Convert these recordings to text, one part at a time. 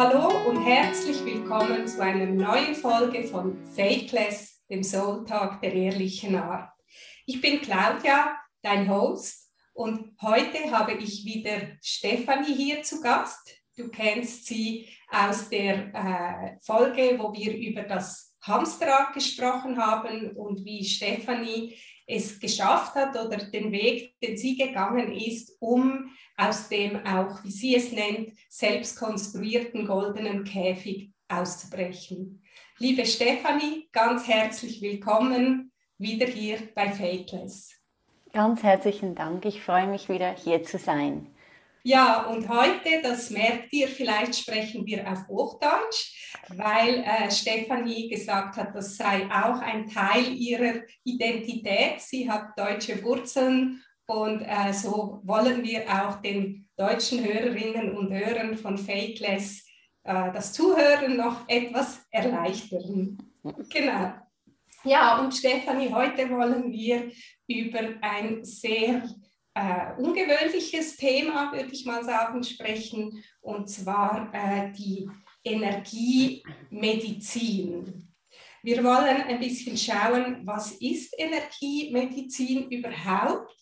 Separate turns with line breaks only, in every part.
Hallo und herzlich willkommen zu einer neuen Folge von Fakeless, dem Soul Talk der ehrlichen Art. Ich bin Claudia, dein Host, und heute habe ich wieder Stefanie hier zu Gast. Du kennst sie aus der äh, Folge, wo wir über das Hamsterrad gesprochen haben und wie Stefanie es geschafft hat oder den Weg, den sie gegangen ist, um aus dem auch, wie sie es nennt, selbst konstruierten goldenen Käfig auszubrechen. Liebe Stefanie, ganz herzlich willkommen wieder hier bei Fakeless.
Ganz herzlichen Dank. Ich freue mich wieder hier zu sein.
Ja, und heute, das merkt ihr, vielleicht sprechen wir auf Hochdeutsch, weil äh, Stefanie gesagt hat, das sei auch ein Teil ihrer Identität. Sie hat deutsche Wurzeln und äh, so wollen wir auch den deutschen Hörerinnen und Hörern von Fakeless äh, das Zuhören noch etwas erleichtern. Genau. Ja, und Stefanie, heute wollen wir über ein sehr äh, ungewöhnliches Thema, würde ich mal sagen, sprechen, und zwar äh, die Energiemedizin. Wir wollen ein bisschen schauen, was ist Energiemedizin überhaupt?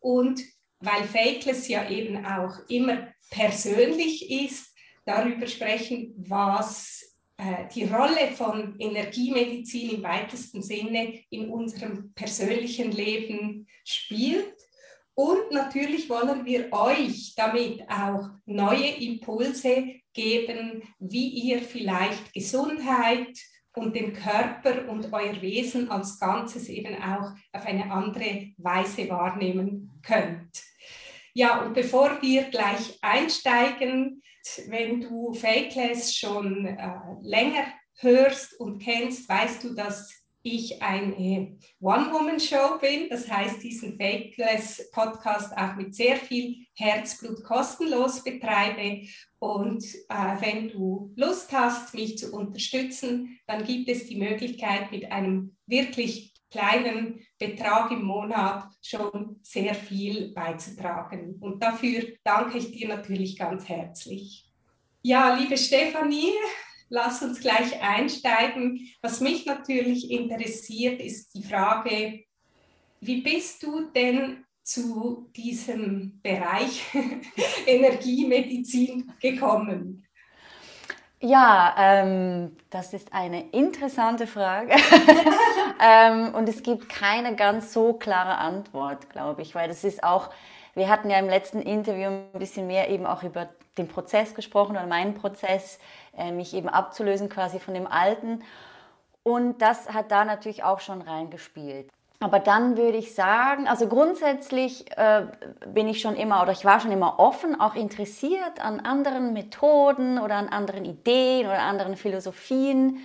Und weil Fakeless ja eben auch immer persönlich ist, darüber sprechen, was äh, die Rolle von Energiemedizin im weitesten Sinne in unserem persönlichen Leben spielt und natürlich wollen wir euch damit auch neue Impulse geben, wie ihr vielleicht Gesundheit und den Körper und euer Wesen als Ganzes eben auch auf eine andere Weise wahrnehmen könnt. Ja, und bevor wir gleich einsteigen, wenn du Fakeless schon äh, länger hörst und kennst, weißt du, dass ich eine One-Woman-Show bin. Das heißt, diesen Fakeless-Podcast auch mit sehr viel Herzblut kostenlos betreibe. Und äh, wenn du Lust hast, mich zu unterstützen, dann gibt es die Möglichkeit, mit einem wirklich kleinen Betrag im Monat schon sehr viel beizutragen. Und dafür danke ich dir natürlich ganz herzlich. Ja, liebe Stefanie, lass uns gleich einsteigen. Was mich natürlich interessiert, ist die Frage, wie bist du denn zu diesem Bereich Energiemedizin gekommen?
Ja, ähm, das ist eine interessante Frage. ähm, und es gibt keine ganz so klare Antwort, glaube ich, weil das ist auch, wir hatten ja im letzten Interview ein bisschen mehr eben auch über den Prozess gesprochen oder meinen Prozess, äh, mich eben abzulösen quasi von dem Alten. Und das hat da natürlich auch schon reingespielt. Aber dann würde ich sagen, also grundsätzlich äh, bin ich schon immer oder ich war schon immer offen, auch interessiert an anderen Methoden oder an anderen Ideen oder anderen Philosophien.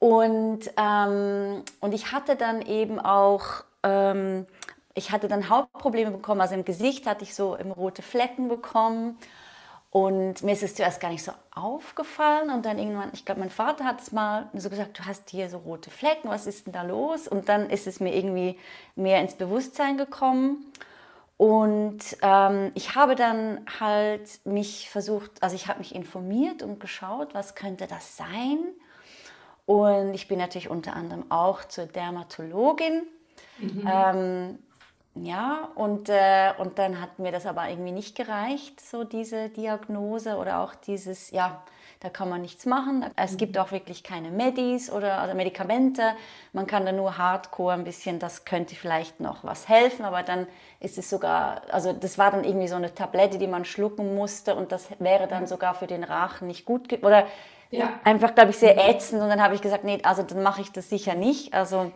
Und, ähm, und ich hatte dann eben auch, ähm, ich hatte dann Hautprobleme bekommen, also im Gesicht hatte ich so rote Flecken bekommen. Und mir ist es zuerst gar nicht so aufgefallen und dann irgendwann, ich glaube, mein Vater hat es mal so gesagt, du hast hier so rote Flecken, was ist denn da los? Und dann ist es mir irgendwie mehr ins Bewusstsein gekommen. Und ähm, ich habe dann halt mich versucht, also ich habe mich informiert und geschaut, was könnte das sein? Und ich bin natürlich unter anderem auch zur Dermatologin. Mhm. Ähm, ja, und, äh, und dann hat mir das aber irgendwie nicht gereicht, so diese Diagnose oder auch dieses, ja, da kann man nichts machen. Es gibt auch wirklich keine Medis oder also Medikamente. Man kann da nur hardcore ein bisschen, das könnte vielleicht noch was helfen, aber dann ist es sogar, also das war dann irgendwie so eine Tablette, die man schlucken musste und das wäre dann sogar für den Rachen nicht gut oder ja. einfach, glaube ich, sehr ätzend. Und dann habe ich gesagt, nee, also dann mache ich das sicher nicht. Also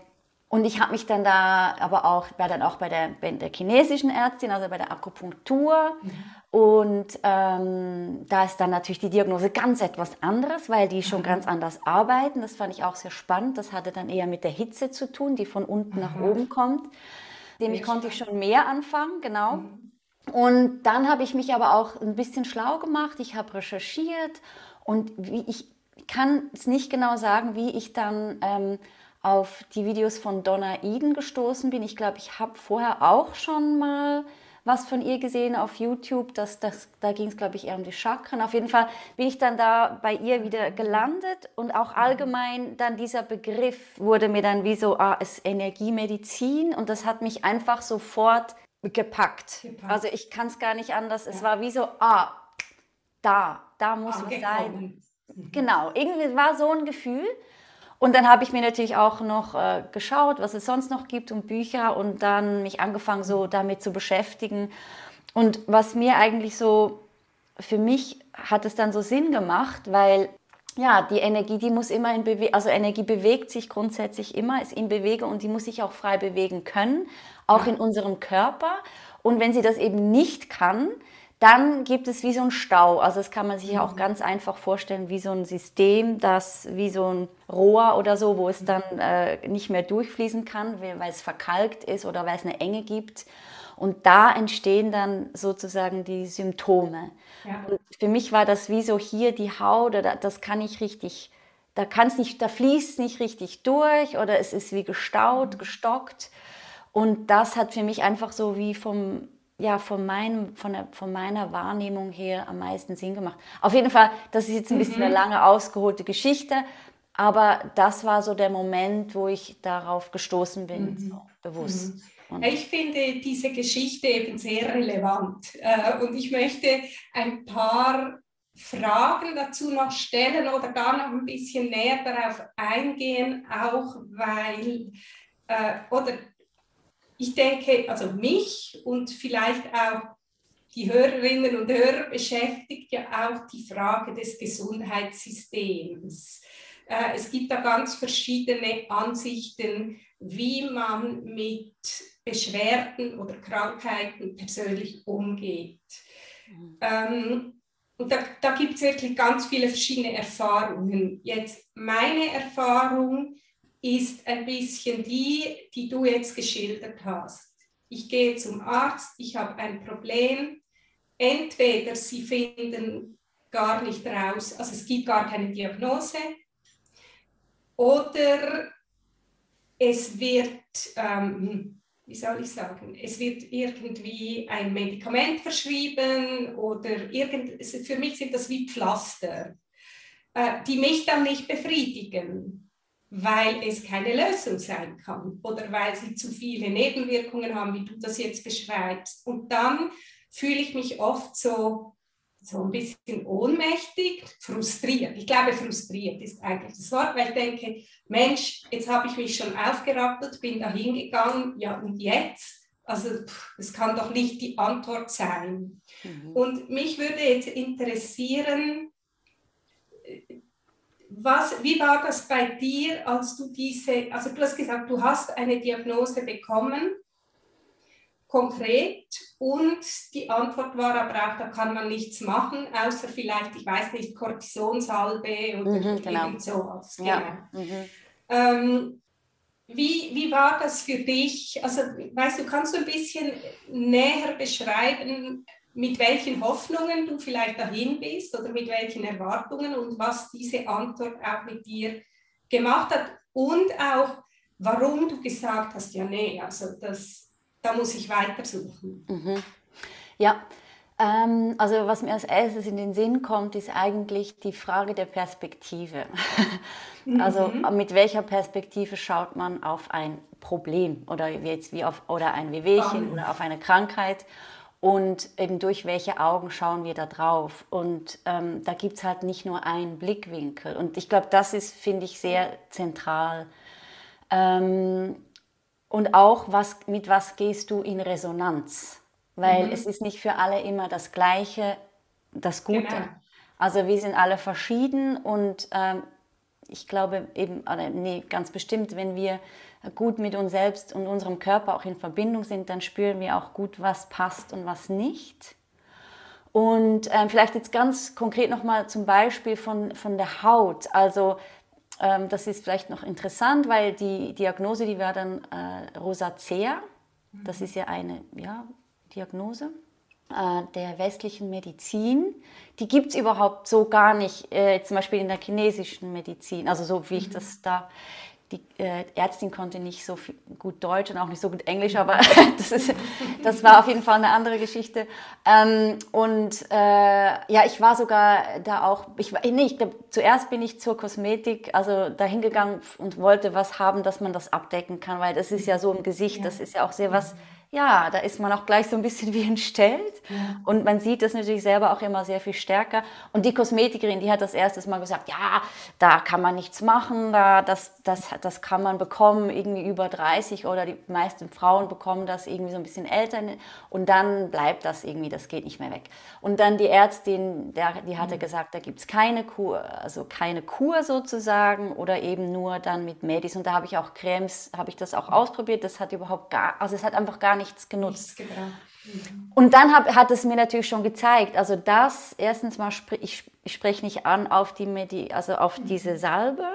und ich habe mich dann da aber auch, war dann auch bei der, bei der chinesischen Ärztin, also bei der Akupunktur. Mhm. Und ähm, da ist dann natürlich die Diagnose ganz etwas anderes, weil die schon mhm. ganz anders arbeiten. Das fand ich auch sehr spannend. Das hatte dann eher mit der Hitze zu tun, die von unten mhm. nach oben kommt. Dem ich konnte ich schon mehr anfangen, genau. Mhm. Und dann habe ich mich aber auch ein bisschen schlau gemacht. Ich habe recherchiert und wie ich kann es nicht genau sagen, wie ich dann ähm, auf die Videos von Donna Eden gestoßen bin. Ich glaube, ich habe vorher auch schon mal was von ihr gesehen auf YouTube. Das, das, da ging es, glaube ich, eher um die Chakren. Auf jeden Fall bin ich dann da bei ihr wieder gelandet und auch allgemein dann dieser Begriff wurde mir dann wie so, ah, es ist Energiemedizin und das hat mich einfach sofort gepackt. gepackt. Also ich kann es gar nicht anders. Es war wie so, ah, da, da muss es sein. Mhm. Genau, irgendwie war so ein Gefühl. Und dann habe ich mir natürlich auch noch äh, geschaut, was es sonst noch gibt und Bücher und dann mich angefangen, so damit zu beschäftigen. Und was mir eigentlich so, für mich hat es dann so Sinn gemacht, weil ja, die Energie, die muss immer in Bewegung, also Energie bewegt sich grundsätzlich immer, ist in Bewegung und die muss sich auch frei bewegen können, auch in unserem Körper. Und wenn sie das eben nicht kann, dann gibt es wie so ein Stau. Also das kann man sich ja auch mhm. ganz einfach vorstellen, wie so ein System, das wie so ein Rohr oder so, wo es dann äh, nicht mehr durchfließen kann, weil es verkalkt ist oder weil es eine Enge gibt. Und da entstehen dann sozusagen die Symptome. Ja. Und für mich war das wie so hier die Haut, oder das kann ich richtig, da kann es nicht, da fließt nicht richtig durch oder es ist wie gestaut, mhm. gestockt. Und das hat für mich einfach so wie vom ja, von, meinem, von, der, von meiner Wahrnehmung her am meisten Sinn gemacht. Auf jeden Fall, das ist jetzt ein bisschen mhm. eine lange ausgeholte Geschichte, aber das war so der Moment, wo ich darauf gestoßen bin, mhm. bewusst.
Mhm. Ich finde diese Geschichte eben sehr relevant äh, und ich möchte ein paar Fragen dazu noch stellen oder gar noch ein bisschen näher darauf eingehen, auch weil, äh, oder ich denke, also mich und vielleicht auch die Hörerinnen und Hörer beschäftigt ja auch die Frage des Gesundheitssystems. Äh, es gibt da ganz verschiedene Ansichten, wie man mit Beschwerden oder Krankheiten persönlich umgeht. Ähm, und da, da gibt es wirklich ganz viele verschiedene Erfahrungen. Jetzt meine Erfahrung ist ein bisschen die, die du jetzt geschildert hast. Ich gehe zum Arzt, ich habe ein Problem. Entweder sie finden gar nicht raus, also es gibt gar keine Diagnose, oder es wird, ähm, wie soll ich sagen, es wird irgendwie ein Medikament verschrieben oder irgend, für mich sind das wie Pflaster, äh, die mich dann nicht befriedigen weil es keine Lösung sein kann oder weil sie zu viele Nebenwirkungen haben, wie du das jetzt beschreibst. Und dann fühle ich mich oft so, so ein bisschen ohnmächtig, frustriert. Ich glaube, frustriert ist eigentlich das Wort, weil ich denke, Mensch, jetzt habe ich mich schon aufgerappelt, bin da hingegangen, ja und jetzt? Also das kann doch nicht die Antwort sein. Mhm. Und mich würde jetzt interessieren, was, wie war das bei dir, als du diese, also du hast gesagt, du hast eine Diagnose bekommen, konkret, und die Antwort war aber auch, da kann man nichts machen, außer vielleicht, ich weiß nicht, Kortisonsalbe oder mhm, genau. sowas. Ja. Genau. Mhm. Ähm, wie, wie war das für dich? Also, weißt du, kannst du ein bisschen näher beschreiben, mit welchen Hoffnungen du vielleicht dahin bist oder mit welchen Erwartungen und was diese Antwort auch mit dir gemacht hat und auch, warum du gesagt hast, ja, nee, also das, da muss ich weitersuchen.
Mhm. Ja, ähm, also was mir als erstes in den Sinn kommt, ist eigentlich die Frage der Perspektive. also mhm. mit welcher Perspektive schaut man auf ein Problem oder jetzt wie auf oder ein Wehwehchen oh. oder auf eine Krankheit und eben durch welche Augen schauen wir da drauf. Und ähm, da gibt es halt nicht nur einen Blickwinkel. Und ich glaube, das ist, finde ich, sehr zentral. Ähm, und auch, was, mit was gehst du in Resonanz? Weil mhm. es ist nicht für alle immer das Gleiche, das Gute. Genau. Also wir sind alle verschieden und ähm, ich glaube eben, oder nee, ganz bestimmt, wenn wir gut mit uns selbst und unserem Körper auch in Verbindung sind, dann spüren wir auch gut, was passt und was nicht. Und ähm, vielleicht jetzt ganz konkret nochmal zum Beispiel von, von der Haut. Also ähm, das ist vielleicht noch interessant, weil die Diagnose, die war dann äh, Rosacea. Das ist ja eine ja, Diagnose äh, der westlichen Medizin. Die gibt es überhaupt so gar nicht, äh, zum Beispiel in der chinesischen Medizin, also so wie ich mhm. das da die äh, Ärztin konnte nicht so gut Deutsch und auch nicht so gut Englisch, aber das, ist, das war auf jeden Fall eine andere Geschichte. Ähm, und äh, ja, ich war sogar da auch, ich, nee, ich glaub, zuerst bin ich zur Kosmetik, also dahin gegangen und wollte was haben, dass man das abdecken kann, weil das ist ja so im Gesicht, das ist ja auch sehr was ja, da ist man auch gleich so ein bisschen wie entstellt. Ja. Und man sieht das natürlich selber auch immer sehr viel stärker. Und die Kosmetikerin, die hat das erstes Mal gesagt, ja, da kann man nichts machen, da, das, das, das kann man bekommen, irgendwie über 30 oder die meisten Frauen bekommen das irgendwie so ein bisschen älter. Und dann bleibt das irgendwie, das geht nicht mehr weg. Und dann die Ärztin, der, die hatte mhm. gesagt, da gibt es keine Kur, also keine Kur sozusagen oder eben nur dann mit Medis. Und da habe ich auch Cremes, habe ich das auch ausprobiert. Das hat überhaupt gar, also es hat einfach gar nichts genutzt. Nichts mhm. Und dann hab, hat es mir natürlich schon gezeigt, also das, erstens mal, ich, ich spreche nicht an auf, die Medi also auf mhm. diese Salbe.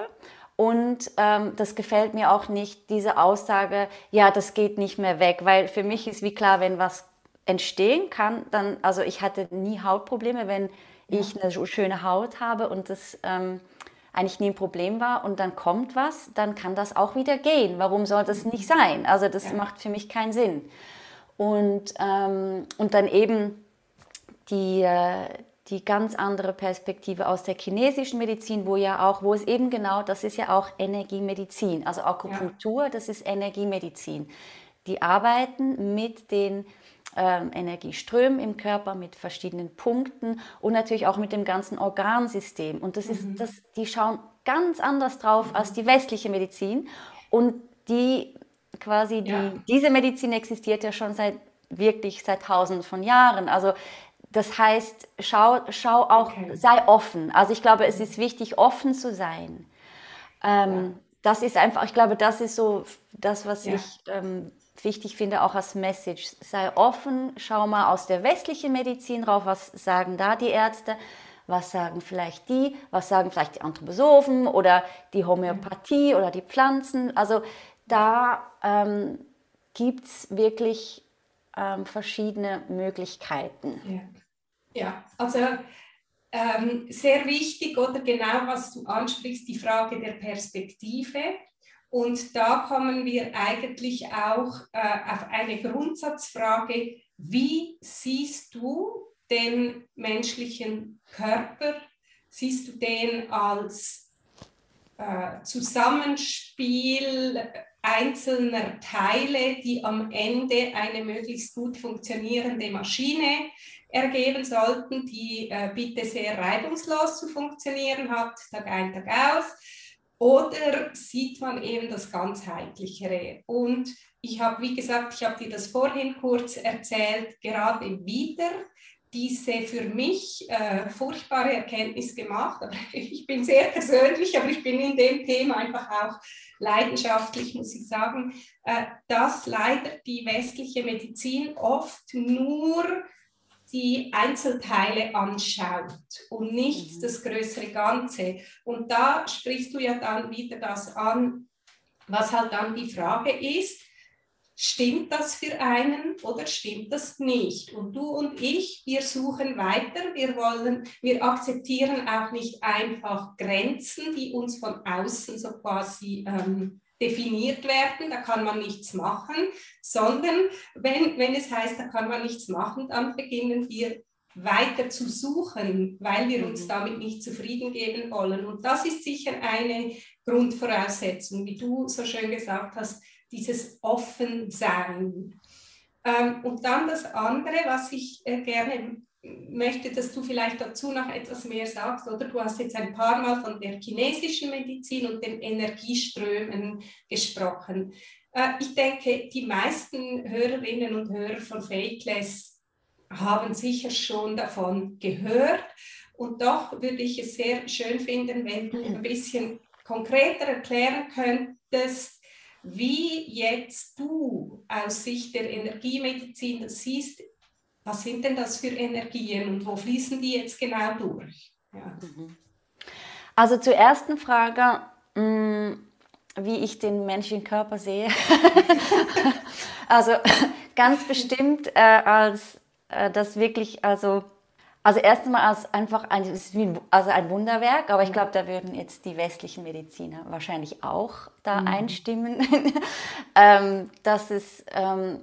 Und ähm, das gefällt mir auch nicht, diese Aussage, ja, das geht nicht mehr weg, weil für mich ist wie klar, wenn was entstehen kann, dann, also ich hatte nie Hautprobleme, wenn ich eine schöne Haut habe und das ähm, eigentlich nie ein Problem war und dann kommt was, dann kann das auch wieder gehen. Warum soll das nicht sein? Also das ja. macht für mich keinen Sinn. Und, ähm, und dann eben die, äh, die ganz andere Perspektive aus der chinesischen Medizin, wo ja auch, wo es eben genau, das ist ja auch Energiemedizin. Also Akupunktur, ja. das ist Energiemedizin. Die arbeiten mit den Energieströmen im Körper mit verschiedenen Punkten und natürlich auch mit dem ganzen Organsystem. Und das ist, mhm. das, die schauen ganz anders drauf mhm. als die westliche Medizin. Und die quasi, die, ja. diese Medizin existiert ja schon seit wirklich seit tausenden von Jahren. Also das heißt, schau, schau auch, okay. sei offen. Also ich glaube, es ist wichtig, offen zu sein. Ähm, ja. Das ist einfach, ich glaube, das ist so das, was ja. ich ähm, wichtig finde, auch als Message. Sei offen, schau mal aus der westlichen Medizin rauf, was sagen da die Ärzte, was sagen vielleicht die, was sagen vielleicht die Anthroposophen oder die Homöopathie oder die Pflanzen. Also da ähm, gibt es wirklich ähm, verschiedene Möglichkeiten.
Ja, ja also ähm, sehr wichtig oder genau, was du ansprichst, die Frage der Perspektive. Und da kommen wir eigentlich auch äh, auf eine Grundsatzfrage, wie siehst du den menschlichen Körper? Siehst du den als äh, Zusammenspiel einzelner Teile, die am Ende eine möglichst gut funktionierende Maschine ergeben sollten, die äh, bitte sehr reibungslos zu funktionieren hat, Tag ein, Tag aus? Oder sieht man eben das ganzheitlichere? Und ich habe, wie gesagt, ich habe dir das vorhin kurz erzählt, gerade wieder diese für mich äh, furchtbare Erkenntnis gemacht. Ich bin sehr persönlich, aber ich bin in dem Thema einfach auch leidenschaftlich, muss ich sagen, äh, dass leider die westliche Medizin oft nur die Einzelteile anschaut und nicht mhm. das größere Ganze. Und da sprichst du ja dann wieder das an, was halt dann die Frage ist, stimmt das für einen oder stimmt das nicht? Und du und ich, wir suchen weiter, wir wollen, wir akzeptieren auch nicht einfach Grenzen, die uns von außen so quasi ähm, definiert werden, da kann man nichts machen, sondern wenn, wenn es heißt, da kann man nichts machen, dann beginnen wir weiter zu suchen, weil wir uns mhm. damit nicht zufrieden geben wollen. Und das ist sicher eine Grundvoraussetzung, wie du so schön gesagt hast, dieses Offensein. Ähm, und dann das andere, was ich äh, gerne möchte, dass du vielleicht dazu noch etwas mehr sagst, oder? Du hast jetzt ein paar Mal von der chinesischen Medizin und den Energieströmen gesprochen. Äh, ich denke, die meisten Hörerinnen und Hörer von Fakeless haben sicher schon davon gehört. Und doch würde ich es sehr schön finden, wenn du ein bisschen konkreter erklären könntest, wie jetzt du aus Sicht der Energiemedizin das siehst, was sind denn das für Energien und wo fließen die jetzt genau durch? Ja. Mhm.
Also zur ersten Frage, mm, wie ich den menschlichen Körper sehe. also ganz bestimmt äh, als äh, das wirklich also Also erstmal als einfach ein, also ein Wunderwerk, aber ich glaube, da würden jetzt die westlichen Mediziner wahrscheinlich auch da mhm. einstimmen, ähm, dass es ähm,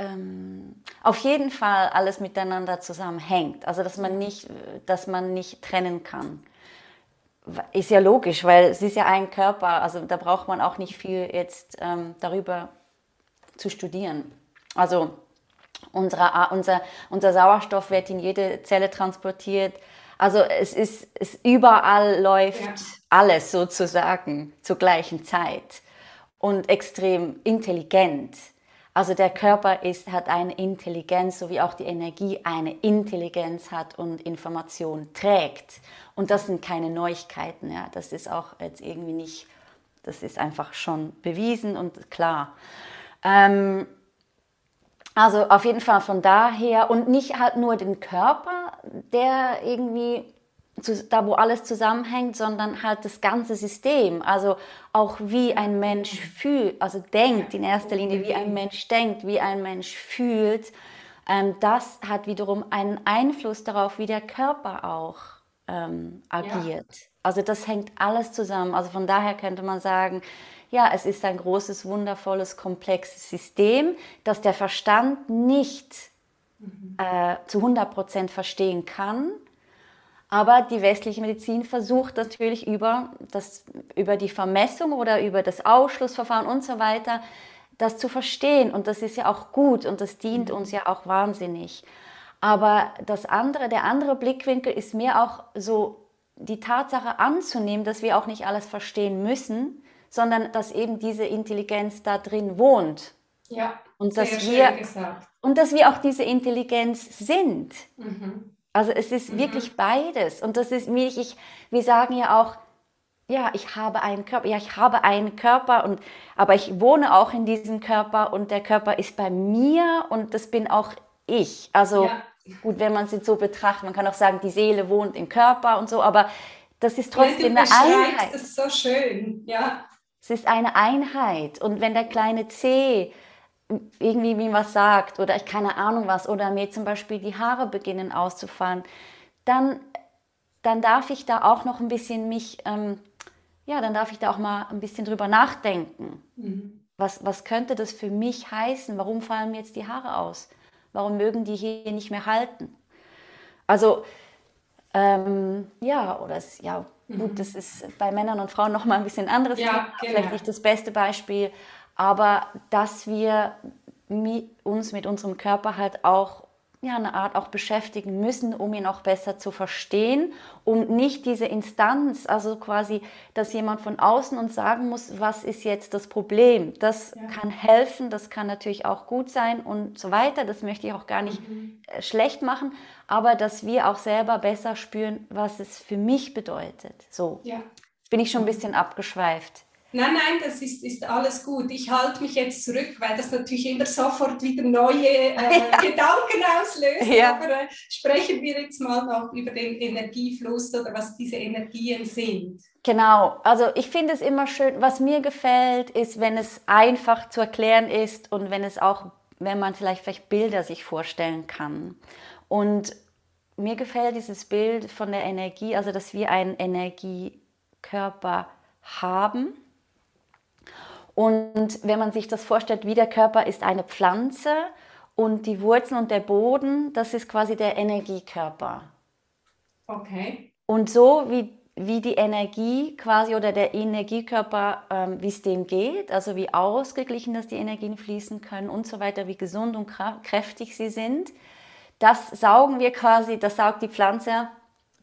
ähm, auf jeden Fall alles miteinander zusammenhängt. Also dass man nicht, dass man nicht trennen kann. Ist ja logisch, weil es ist ja ein Körper, also da braucht man auch nicht viel jetzt ähm, darüber zu studieren. Also unsere, unser, unser Sauerstoff wird in jede Zelle transportiert. Also es ist, es überall läuft ja. alles sozusagen zur gleichen Zeit und extrem intelligent. Also der Körper ist, hat eine Intelligenz, so wie auch die Energie eine Intelligenz hat und Information trägt. Und das sind keine Neuigkeiten. Ja. Das ist auch jetzt irgendwie nicht, das ist einfach schon bewiesen und klar. Ähm, also auf jeden Fall von daher und nicht halt nur den Körper, der irgendwie zu, da, wo alles zusammenhängt, sondern halt das ganze System. Also auch wie ein Mensch fühlt, also denkt in erster Linie, wie ein Mensch denkt, wie ein Mensch fühlt. Ähm, das hat wiederum einen Einfluss darauf, wie der Körper auch ähm, agiert. Ja. Also das hängt alles zusammen. Also von daher könnte man sagen, ja, es ist ein großes, wundervolles, komplexes System, das der Verstand nicht mhm. äh, zu 100 Prozent verstehen kann. Aber die westliche Medizin versucht natürlich über, das, über die Vermessung oder über das Ausschlussverfahren und so weiter, das zu verstehen. Und das ist ja auch gut und das dient mhm. uns ja auch wahnsinnig. Aber das andere, der andere Blickwinkel ist mir auch so die Tatsache anzunehmen, dass wir auch nicht alles verstehen müssen, sondern dass eben diese Intelligenz da drin wohnt.
Ja,
und dass wir gesagt. und dass wir auch diese Intelligenz sind. Mhm. Also es ist mhm. wirklich beides und das ist wirklich, wir sagen ja auch, ja, ich habe einen Körper, ja, ich habe einen Körper und aber ich wohne auch in diesem Körper und der Körper ist bei mir und das bin auch ich. Also ja. gut, wenn man es jetzt so betrachtet, man kann auch sagen, die Seele wohnt im Körper und so, aber das ist trotzdem ja, eine Einheit.
Das ist so schön, ja.
Es ist eine Einheit. Und wenn der kleine C irgendwie mir was sagt oder ich keine Ahnung was oder mir zum Beispiel die Haare beginnen auszufallen, dann, dann darf ich da auch noch ein bisschen mich, ähm, ja, dann darf ich da auch mal ein bisschen drüber nachdenken. Mhm. Was, was könnte das für mich heißen? Warum fallen mir jetzt die Haare aus? Warum mögen die hier nicht mehr halten? Also, ähm, ja, oder es, ja, Gut, mhm. das ist bei Männern und Frauen noch mal ein bisschen anderes. Ja, genau. Vielleicht nicht das beste Beispiel, aber dass wir uns mit unserem Körper halt auch ja, eine Art auch beschäftigen müssen, um ihn auch besser zu verstehen, um nicht diese Instanz, also quasi, dass jemand von außen uns sagen muss, was ist jetzt das Problem. Das ja. kann helfen, das kann natürlich auch gut sein und so weiter. Das möchte ich auch gar nicht mhm. Äh, schlecht machen, aber dass wir auch selber besser spüren, was es für mich bedeutet. So, ja. jetzt bin ich schon ein bisschen abgeschweift.
Nein, nein, das ist, ist alles gut. Ich halte mich jetzt zurück, weil das natürlich immer sofort wieder neue äh, ja. Gedanken auslöst. Ja. Aber äh, sprechen wir jetzt mal noch über den Energiefluss oder was diese Energien sind.
Genau, also ich finde es immer schön, was mir gefällt, ist, wenn es einfach zu erklären ist und wenn es auch, wenn man vielleicht, vielleicht Bilder sich vorstellen kann. Und mir gefällt dieses Bild von der Energie, also dass wir einen Energiekörper haben und wenn man sich das vorstellt, wie der Körper ist eine Pflanze und die Wurzeln und der Boden, das ist quasi der Energiekörper.
Okay.
Und so wie, wie die Energie quasi oder der Energiekörper, ähm, wie es dem geht, also wie ausgeglichen, dass die Energien fließen können und so weiter, wie gesund und kräftig sie sind, das saugen wir quasi, das saugt die Pflanze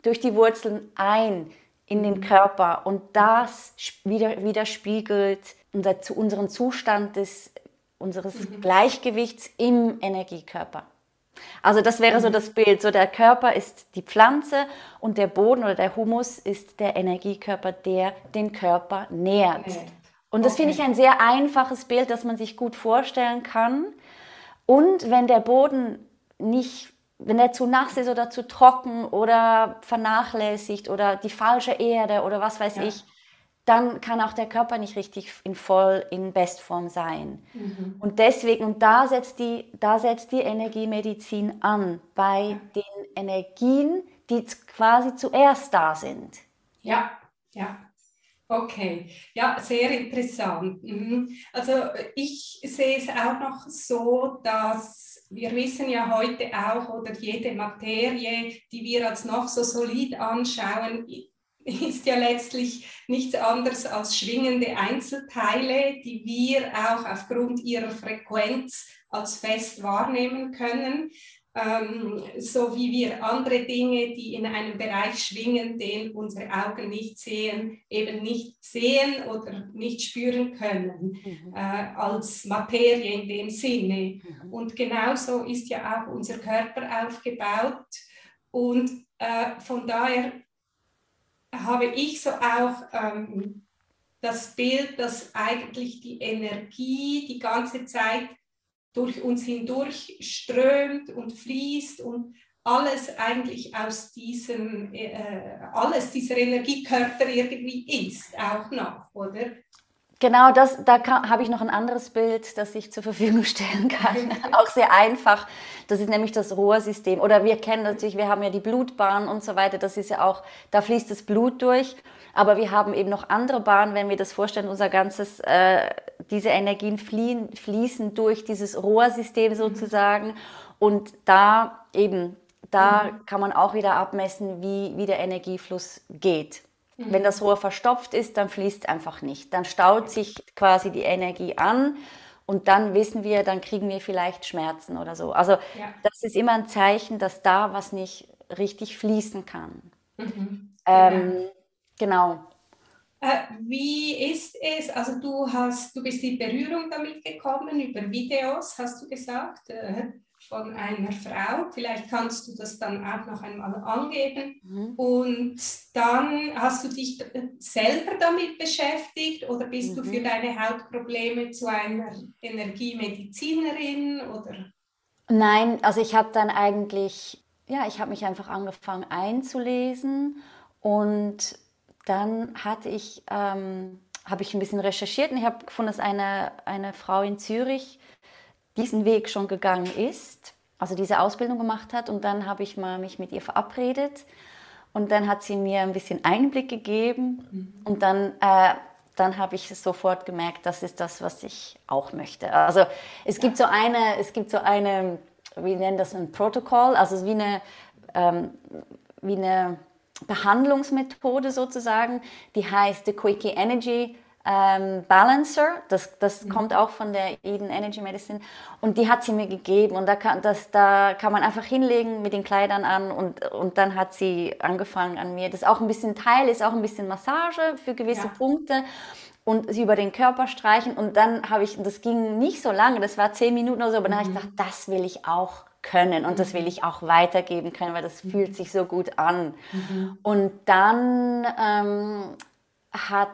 durch die Wurzeln ein in den mhm. Körper und das widerspiegelt unser, zu unseren Zustand des, unseres mhm. Gleichgewichts im Energiekörper. Also das wäre mhm. so das Bild. So der Körper ist die Pflanze und der Boden oder der Humus ist der Energiekörper, der den Körper nährt. Okay. Und das okay. finde ich ein sehr einfaches Bild, das man sich gut vorstellen kann. Und wenn der Boden nicht, wenn er zu nass ist oder zu trocken oder vernachlässigt oder die falsche Erde oder was weiß ja. ich, dann kann auch der Körper nicht richtig in voll, in Bestform sein. Mhm. Und deswegen, und da setzt, die, da setzt die Energiemedizin an, bei ja. den Energien, die quasi zuerst da sind.
Ja, ja. Okay, ja, sehr interessant. Mhm. Also ich sehe es auch noch so, dass wir wissen ja heute auch, oder jede Materie, die wir als noch so solid anschauen, ist ja letztlich nichts anderes als schwingende Einzelteile, die wir auch aufgrund ihrer Frequenz als fest wahrnehmen können ähm, so wie wir andere Dinge, die in einem Bereich schwingen, den unsere Augen nicht sehen, eben nicht sehen oder nicht spüren können, mhm. äh, als Materie in dem Sinne. Mhm. Und genauso ist ja auch unser Körper aufgebaut. Und äh, von daher habe ich so auch ähm, das Bild, dass eigentlich die Energie die ganze Zeit durch uns hindurch strömt und fließt und alles eigentlich aus diesem, äh, alles dieser Energiekörper irgendwie ist, auch noch, oder?
Genau, das, da habe ich noch ein anderes Bild, das ich zur Verfügung stellen kann. auch sehr einfach. Das ist nämlich das Rohrsystem. Oder wir kennen natürlich, wir haben ja die Blutbahn und so weiter. Das ist ja auch, da fließt das Blut durch. Aber wir haben eben noch andere Bahnen, wenn wir das vorstellen, unser ganzes, äh, diese Energien fliehen, fließen durch dieses Rohrsystem mhm. sozusagen. Und da eben, da mhm. kann man auch wieder abmessen, wie, wie der Energiefluss geht. Mhm. Wenn das Rohr verstopft ist, dann fließt es einfach nicht. Dann staut sich quasi die Energie an und dann wissen wir, dann kriegen wir vielleicht Schmerzen oder so. Also ja. das ist immer ein Zeichen, dass da was nicht richtig fließen kann. Mhm. Ähm, Genau.
Äh, wie ist es? Also du hast, du bist in Berührung damit gekommen über Videos, hast du gesagt, äh, von einer Frau. Vielleicht kannst du das dann auch noch einmal angeben. Mhm. Und dann hast du dich selber damit beschäftigt oder bist mhm. du für mhm. deine Hautprobleme zu einer Energiemedizinerin oder?
Nein, also ich habe dann eigentlich, ja, ich habe mich einfach angefangen einzulesen und dann hatte ich, ähm, habe ich ein bisschen recherchiert und ich habe gefunden, dass eine, eine Frau in Zürich diesen Weg schon gegangen ist, also diese Ausbildung gemacht hat. Und dann habe ich mal mich mit ihr verabredet und dann hat sie mir ein bisschen Einblick gegeben mhm. und dann, äh, dann habe ich sofort gemerkt, das ist das, was ich auch möchte. Also es gibt so eine, es gibt so eine, wir nennen das ein Protokoll, also wie eine, ähm, wie eine Behandlungsmethode sozusagen, die heißt The Quickie Energy ähm, Balancer. Das, das mhm. kommt auch von der Eden Energy Medicine. Und die hat sie mir gegeben. Und da kann, das, da kann man einfach hinlegen mit den Kleidern an. Und, und dann hat sie angefangen an mir. Das ist auch ein bisschen Teil, ist auch ein bisschen Massage für gewisse ja. Punkte. Und sie über den Körper streichen. Und dann habe ich, das ging nicht so lange, das war zehn Minuten oder so, aber dann mhm. habe ich gedacht, das will ich auch können und das will mhm. ich auch weitergeben können, weil das mhm. fühlt sich so gut an. Mhm. Und dann ähm, hat,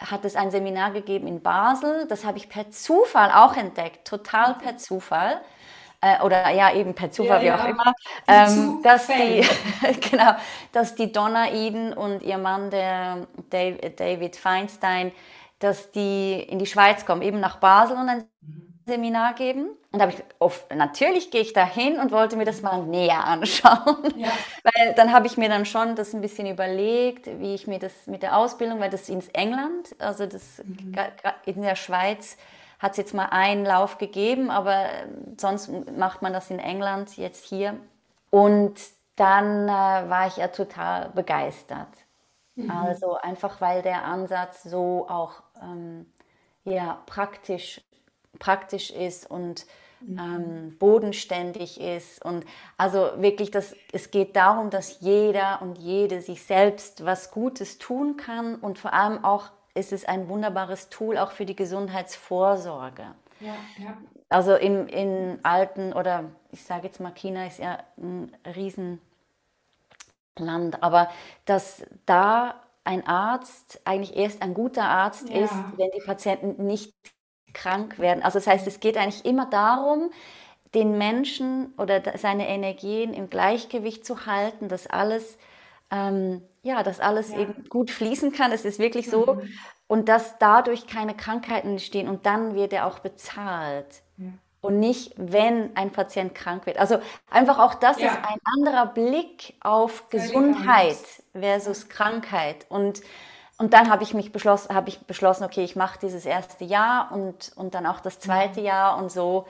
hat es ein Seminar gegeben in Basel, das habe ich per Zufall auch entdeckt, total per Zufall. Äh, oder ja, eben per Zufall, ja, wie auch immer, ähm, dass, die, genau, dass die Donna Eden und ihr Mann, der David Feinstein, dass die in die Schweiz kommen, eben nach Basel. Und ein Seminar geben. Und da habe ich, oft, natürlich gehe ich da hin und wollte mir das mal näher anschauen. Ja. Weil dann habe ich mir dann schon das ein bisschen überlegt, wie ich mir das mit der Ausbildung, weil das ins England, also das mhm. in der Schweiz hat es jetzt mal einen Lauf gegeben, aber sonst macht man das in England, jetzt hier. Und dann äh, war ich ja total begeistert. Mhm. Also einfach, weil der Ansatz so auch ähm, ja, praktisch praktisch ist und mhm. ähm, bodenständig ist. Und also wirklich, das, es geht darum, dass jeder und jede sich selbst was Gutes tun kann und vor allem auch ist es ein wunderbares Tool auch für die Gesundheitsvorsorge. Ja, ja. Also im, in alten oder ich sage jetzt mal, China ist ja ein Riesenland, aber dass da ein Arzt eigentlich erst ein guter Arzt ja. ist, wenn die Patienten nicht krank werden. Also das heißt, es geht eigentlich immer darum, den Menschen oder seine Energien im Gleichgewicht zu halten, dass alles ähm, ja, dass alles ja. eben gut fließen kann. Es ist wirklich so. Mhm. Und dass dadurch keine Krankheiten entstehen und dann wird er auch bezahlt. Ja. Und nicht, wenn ein Patient krank wird. Also einfach auch das ja. ist ein anderer Blick auf Gesundheit versus Krankheit. Und, und dann habe ich mich beschlossen, habe ich beschlossen, okay, ich mache dieses erste Jahr und, und dann auch das zweite Jahr und so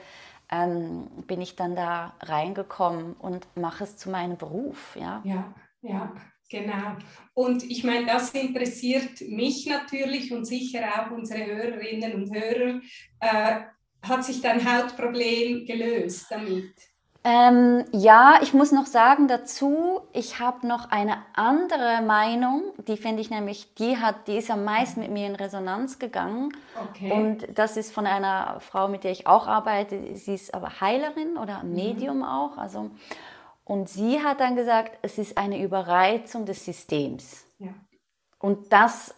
ähm, bin ich dann da reingekommen und mache es zu meinem Beruf. Ja,
ja, ja. Genau. Und ich meine, das interessiert mich natürlich und sicher auch unsere Hörerinnen und Hörer. Äh, hat sich dein Hautproblem gelöst damit?
Ähm, ja, ich muss noch sagen dazu, ich habe noch eine andere Meinung, die finde ich nämlich, die hat, die ist am meisten mit mir in Resonanz gegangen. Okay. Und das ist von einer Frau, mit der ich auch arbeite. Sie ist aber Heilerin oder mhm. Medium mhm. auch. Also, und sie hat dann gesagt, es ist eine Überreizung des Systems. Ja. Und das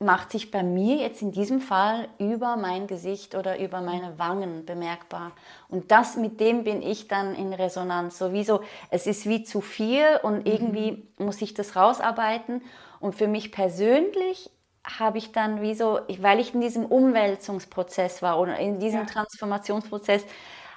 macht sich bei mir jetzt in diesem Fall über mein Gesicht oder über meine Wangen bemerkbar. Und das mit dem bin ich dann in Resonanz. Sowieso, es ist wie zu viel und mhm. irgendwie muss ich das rausarbeiten. Und für mich persönlich habe ich dann wie so, weil ich in diesem Umwälzungsprozess war oder in diesem ja. Transformationsprozess,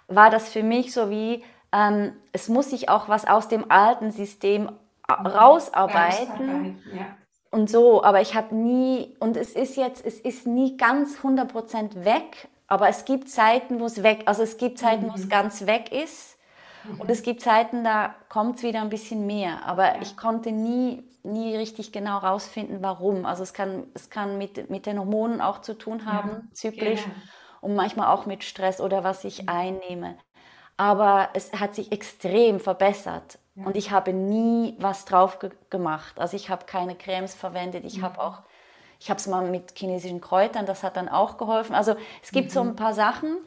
war das für mich so wie, ähm, es muss sich auch was aus dem alten System mhm. rausarbeiten. rausarbeiten ja und so, aber ich habe nie, und es ist jetzt, es ist nie ganz 100% weg, aber es gibt Zeiten, wo es weg, also es gibt Zeiten, mhm. wo es ganz weg ist mhm. und es gibt Zeiten, da kommt es wieder ein bisschen mehr, aber ja. ich konnte nie, nie richtig genau rausfinden, warum. Also es kann, es kann mit, mit den Hormonen auch zu tun haben, ja, zyklisch genau. und manchmal auch mit Stress oder was ich mhm. einnehme. Aber es hat sich extrem verbessert und ich habe nie was drauf ge gemacht. Also ich habe keine Cremes verwendet. Ich mhm. habe auch, ich habe es mal mit chinesischen Kräutern, das hat dann auch geholfen. Also es gibt mhm. so ein paar Sachen.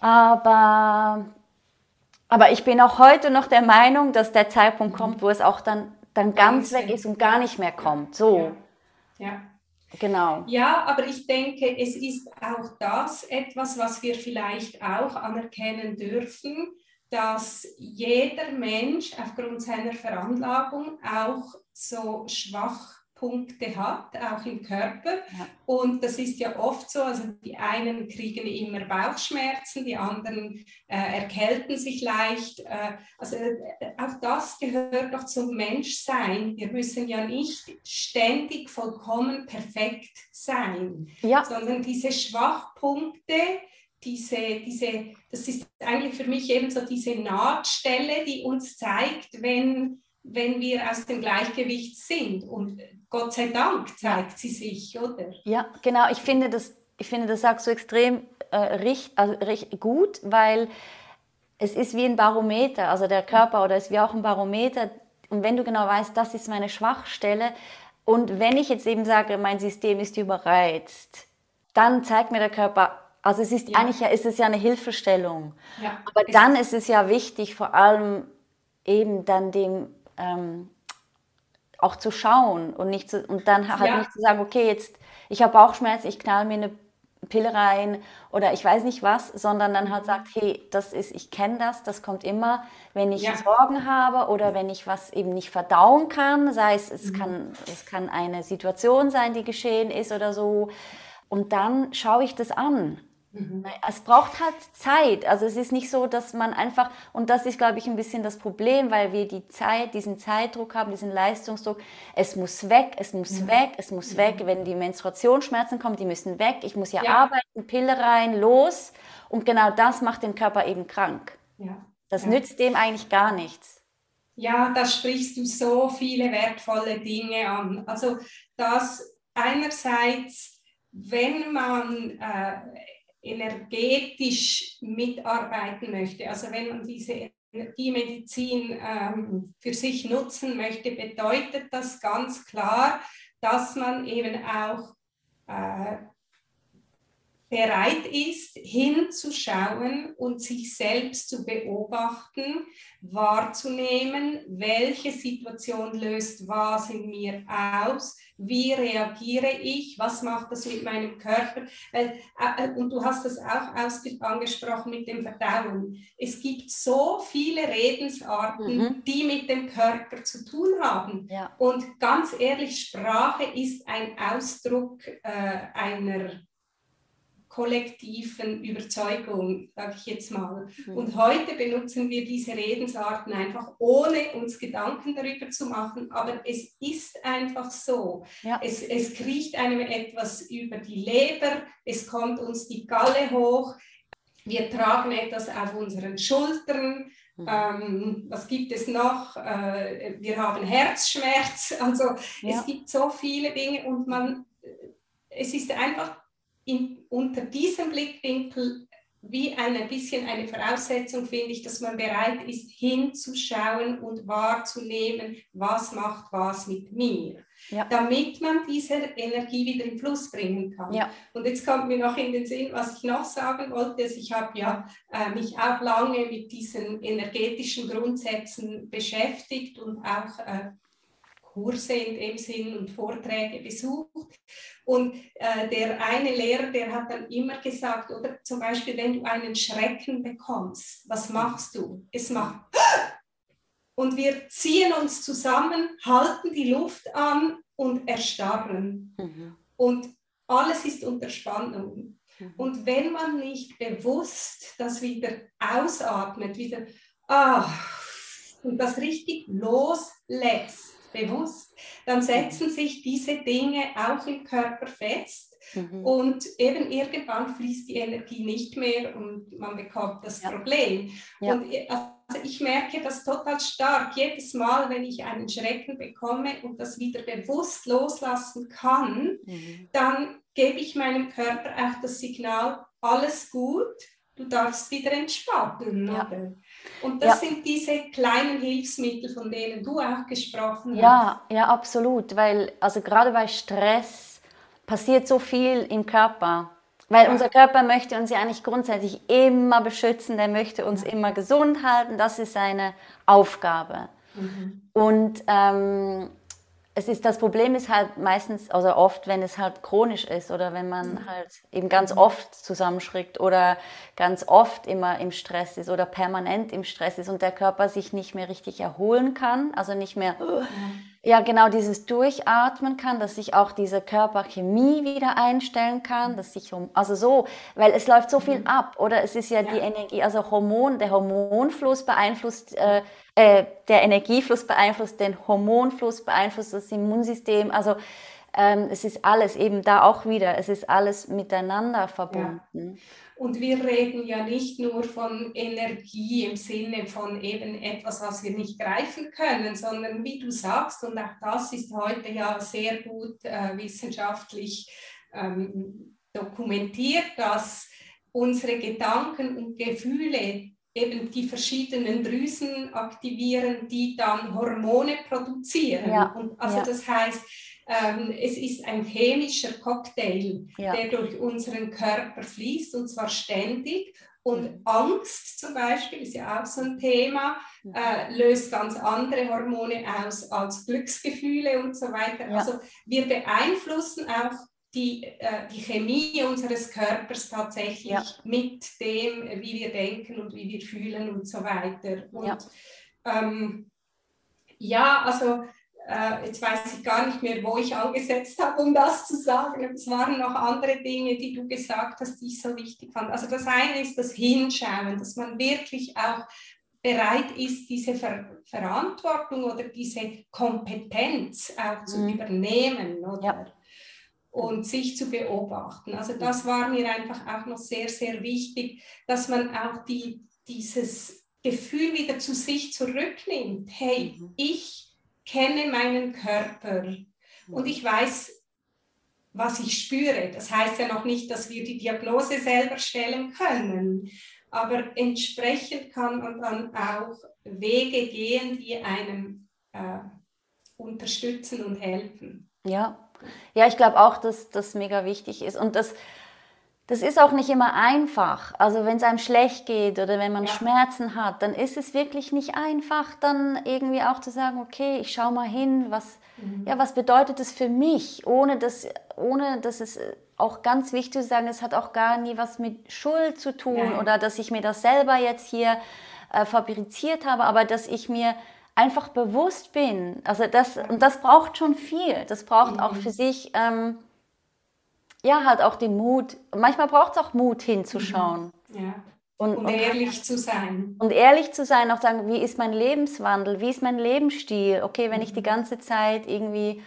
Aber, aber ich bin auch heute noch der Meinung, dass der Zeitpunkt mhm. kommt, wo es auch dann, dann ganz weg ist und gar nicht mehr kommt. So.
ja. ja. Genau. Ja, aber ich denke, es ist auch das etwas, was wir vielleicht auch anerkennen dürfen, dass jeder Mensch aufgrund seiner Veranlagung auch so Schwachpunkte hat, auch im Körper. Ja. Und das ist ja oft so, also die einen kriegen immer Bauchschmerzen, die anderen äh, erkälten sich leicht. Äh, also äh, auch das gehört doch zum Menschsein. Wir müssen ja nicht ständig vollkommen perfekt sein, ja. sondern diese Schwachpunkte, diese, diese, das ist eigentlich für mich eben so diese Nahtstelle, die uns zeigt, wenn, wenn wir aus dem Gleichgewicht sind. Und Gott sei Dank zeigt sie sich, oder?
Ja, genau. Ich finde das, ich finde, das sagst du extrem äh, richt, also, richt, gut, weil es ist wie ein Barometer, also der Körper oder es ist wie auch ein Barometer. Und wenn du genau weißt, das ist meine Schwachstelle, und wenn ich jetzt eben sage, mein System ist überreizt, dann zeigt mir der Körper, also es ist ja. eigentlich ja, ist es ja eine Hilfestellung. Ja. Aber dann ist es ja wichtig, vor allem eben dann dem ähm, auch zu schauen und nicht zu, und dann halt ja. nicht zu sagen, okay, jetzt ich habe Bauchschmerzen, ich knall mir eine Pille rein oder ich weiß nicht was, sondern dann halt mhm. sagt, hey, das ist, ich kenne das, das kommt immer, wenn ich ja. Sorgen habe oder wenn ich was eben nicht verdauen kann, sei es, es, mhm. kann, es kann eine Situation sein, die geschehen ist oder so. Und dann schaue ich das an. Es braucht halt Zeit. Also es ist nicht so, dass man einfach, und das ist, glaube ich, ein bisschen das Problem, weil wir die Zeit, diesen Zeitdruck haben, diesen Leistungsdruck. Es muss weg, es muss mhm. weg, es muss mhm. weg. Wenn die Menstruationsschmerzen kommen, die müssen weg. Ich muss ja, ja, arbeiten, Pille rein, los. Und genau das macht den Körper eben krank. Ja. Das ja. nützt dem eigentlich gar nichts.
Ja, da sprichst du so viele wertvolle Dinge an. Also das einerseits, wenn man äh, energetisch mitarbeiten möchte, also wenn man diese Energiemedizin ähm, für sich nutzen möchte, bedeutet das ganz klar, dass man eben auch äh, bereit ist, hinzuschauen und sich selbst zu beobachten, wahrzunehmen, welche Situation löst was in mir aus, wie reagiere ich, was macht das mit meinem Körper. Äh, äh, und du hast das auch angesprochen mit dem Verdauen. Es gibt so viele Redensarten, mhm. die mit dem Körper zu tun haben. Ja. Und ganz ehrlich, Sprache ist ein Ausdruck äh, einer kollektiven Überzeugung, sage ich jetzt mal. Mhm. Und heute benutzen wir diese Redensarten einfach, ohne uns Gedanken darüber zu machen, aber es ist einfach so. Ja. Es, es kriecht einem etwas über die Leber, es kommt uns die Galle hoch, wir tragen etwas auf unseren Schultern. Mhm. Ähm, was gibt es noch? Äh, wir haben Herzschmerz. Also ja. es gibt so viele Dinge und man, es ist einfach in, unter diesem Blickwinkel wie ein bisschen eine Voraussetzung, finde ich, dass man bereit ist, hinzuschauen und wahrzunehmen, was macht was mit mir, ja. damit man diese Energie wieder in Fluss bringen kann. Ja. Und jetzt kommt mir noch in den Sinn, was ich noch sagen wollte, also ich habe ja äh, mich auch lange mit diesen energetischen Grundsätzen beschäftigt und auch äh, Kurse in dem Sinn und Vorträge besucht. Und äh, der eine Lehrer, der hat dann immer gesagt, oder zum Beispiel, wenn du einen Schrecken bekommst, was machst du? Es macht und wir ziehen uns zusammen, halten die Luft an und erstarren. Mhm. Und alles ist unter Spannung. Mhm. Und wenn man nicht bewusst das wieder ausatmet, wieder ah, und das richtig loslässt, bewusst, dann setzen sich diese Dinge auch im Körper fest mhm. und eben irgendwann fließt die Energie nicht mehr und man bekommt das ja. Problem. Ja. Und äh, also ich merke das total stark. Jedes Mal, wenn ich einen Schrecken bekomme und das wieder bewusst loslassen kann, mhm. dann gebe ich meinem Körper auch das Signal, alles gut, du darfst wieder entspannen. Ja. Und das ja. sind diese kleinen Hilfsmittel, von denen du auch gesprochen hast.
Ja, ja, absolut, weil also gerade bei Stress passiert so viel im Körper. Weil ja. unser Körper möchte uns ja eigentlich grundsätzlich immer beschützen, der möchte uns immer gesund halten, das ist seine Aufgabe. Mhm. Und ähm, es ist, das Problem ist halt meistens, also oft, wenn es halt chronisch ist oder wenn man mhm. halt eben ganz mhm. oft zusammenschrickt oder ganz oft immer im Stress ist oder permanent im Stress ist und der Körper sich nicht mehr richtig erholen kann, also nicht mehr, ja genau dieses Durchatmen kann, dass sich auch diese Körperchemie wieder einstellen kann, dass sich, also so, weil es läuft so viel mhm. ab oder es ist ja, ja. die Energie, also Hormon, der Hormonfluss beeinflusst äh, äh, der Energiefluss beeinflusst den Hormonfluss, beeinflusst das Immunsystem. Also ähm, es ist alles eben da auch wieder, es ist alles miteinander verbunden.
Ja. Und wir reden ja nicht nur von Energie im Sinne von eben etwas, was wir nicht greifen können, sondern wie du sagst, und auch das ist heute ja sehr gut äh, wissenschaftlich ähm, dokumentiert, dass unsere Gedanken und Gefühle eben die verschiedenen Drüsen aktivieren, die dann Hormone produzieren. Ja. Und also ja. das heißt, ähm, es ist ein chemischer Cocktail, ja. der durch unseren Körper fließt und zwar ständig. Und mhm. Angst zum Beispiel ist ja auch so ein Thema, mhm. äh, löst ganz andere Hormone aus als Glücksgefühle und so weiter. Also wir beeinflussen auch die, äh, die Chemie unseres Körpers tatsächlich ja. mit dem, wie wir denken und wie wir fühlen und so weiter. Und ja, ähm, ja also äh, jetzt weiß ich gar nicht mehr, wo ich angesetzt habe, um das zu sagen. Es waren noch andere Dinge, die du gesagt hast, die ich so wichtig fand. Also das eine ist das Hinschauen, dass man wirklich auch bereit ist, diese Ver Verantwortung oder diese Kompetenz auch zu mhm. übernehmen. Oder? Ja und sich zu beobachten. Also das war mir einfach auch noch sehr, sehr wichtig, dass man auch die, dieses Gefühl wieder zu sich zurücknimmt. Hey, mhm. ich kenne meinen Körper und mhm. ich weiß, was ich spüre. Das heißt ja noch nicht, dass wir die Diagnose selber stellen können, aber entsprechend kann man dann auch Wege gehen, die einem äh, unterstützen und helfen.
Ja, ja, ich glaube auch, dass das mega wichtig ist. Und das, das ist auch nicht immer einfach. Also wenn es einem schlecht geht oder wenn man ja. Schmerzen hat, dann ist es wirklich nicht einfach, dann irgendwie auch zu sagen, okay, ich schaue mal hin, was, mhm. ja, was bedeutet es für mich, ohne dass, ohne dass es auch ganz wichtig zu sagen, es hat auch gar nie was mit Schuld zu tun ja. oder dass ich mir das selber jetzt hier äh, fabriziert habe, aber dass ich mir einfach bewusst bin. Also das, und das braucht schon viel. Das braucht mhm. auch für sich, ähm, ja, halt auch den Mut. Manchmal braucht es auch Mut hinzuschauen.
Mhm. Ja. Und, und, ehrlich zu sein.
Und ehrlich zu sein, auch sagen, wie ist mein Lebenswandel, wie ist mein Lebensstil? Okay, wenn ich die mhm. ganze Zeit irgendwie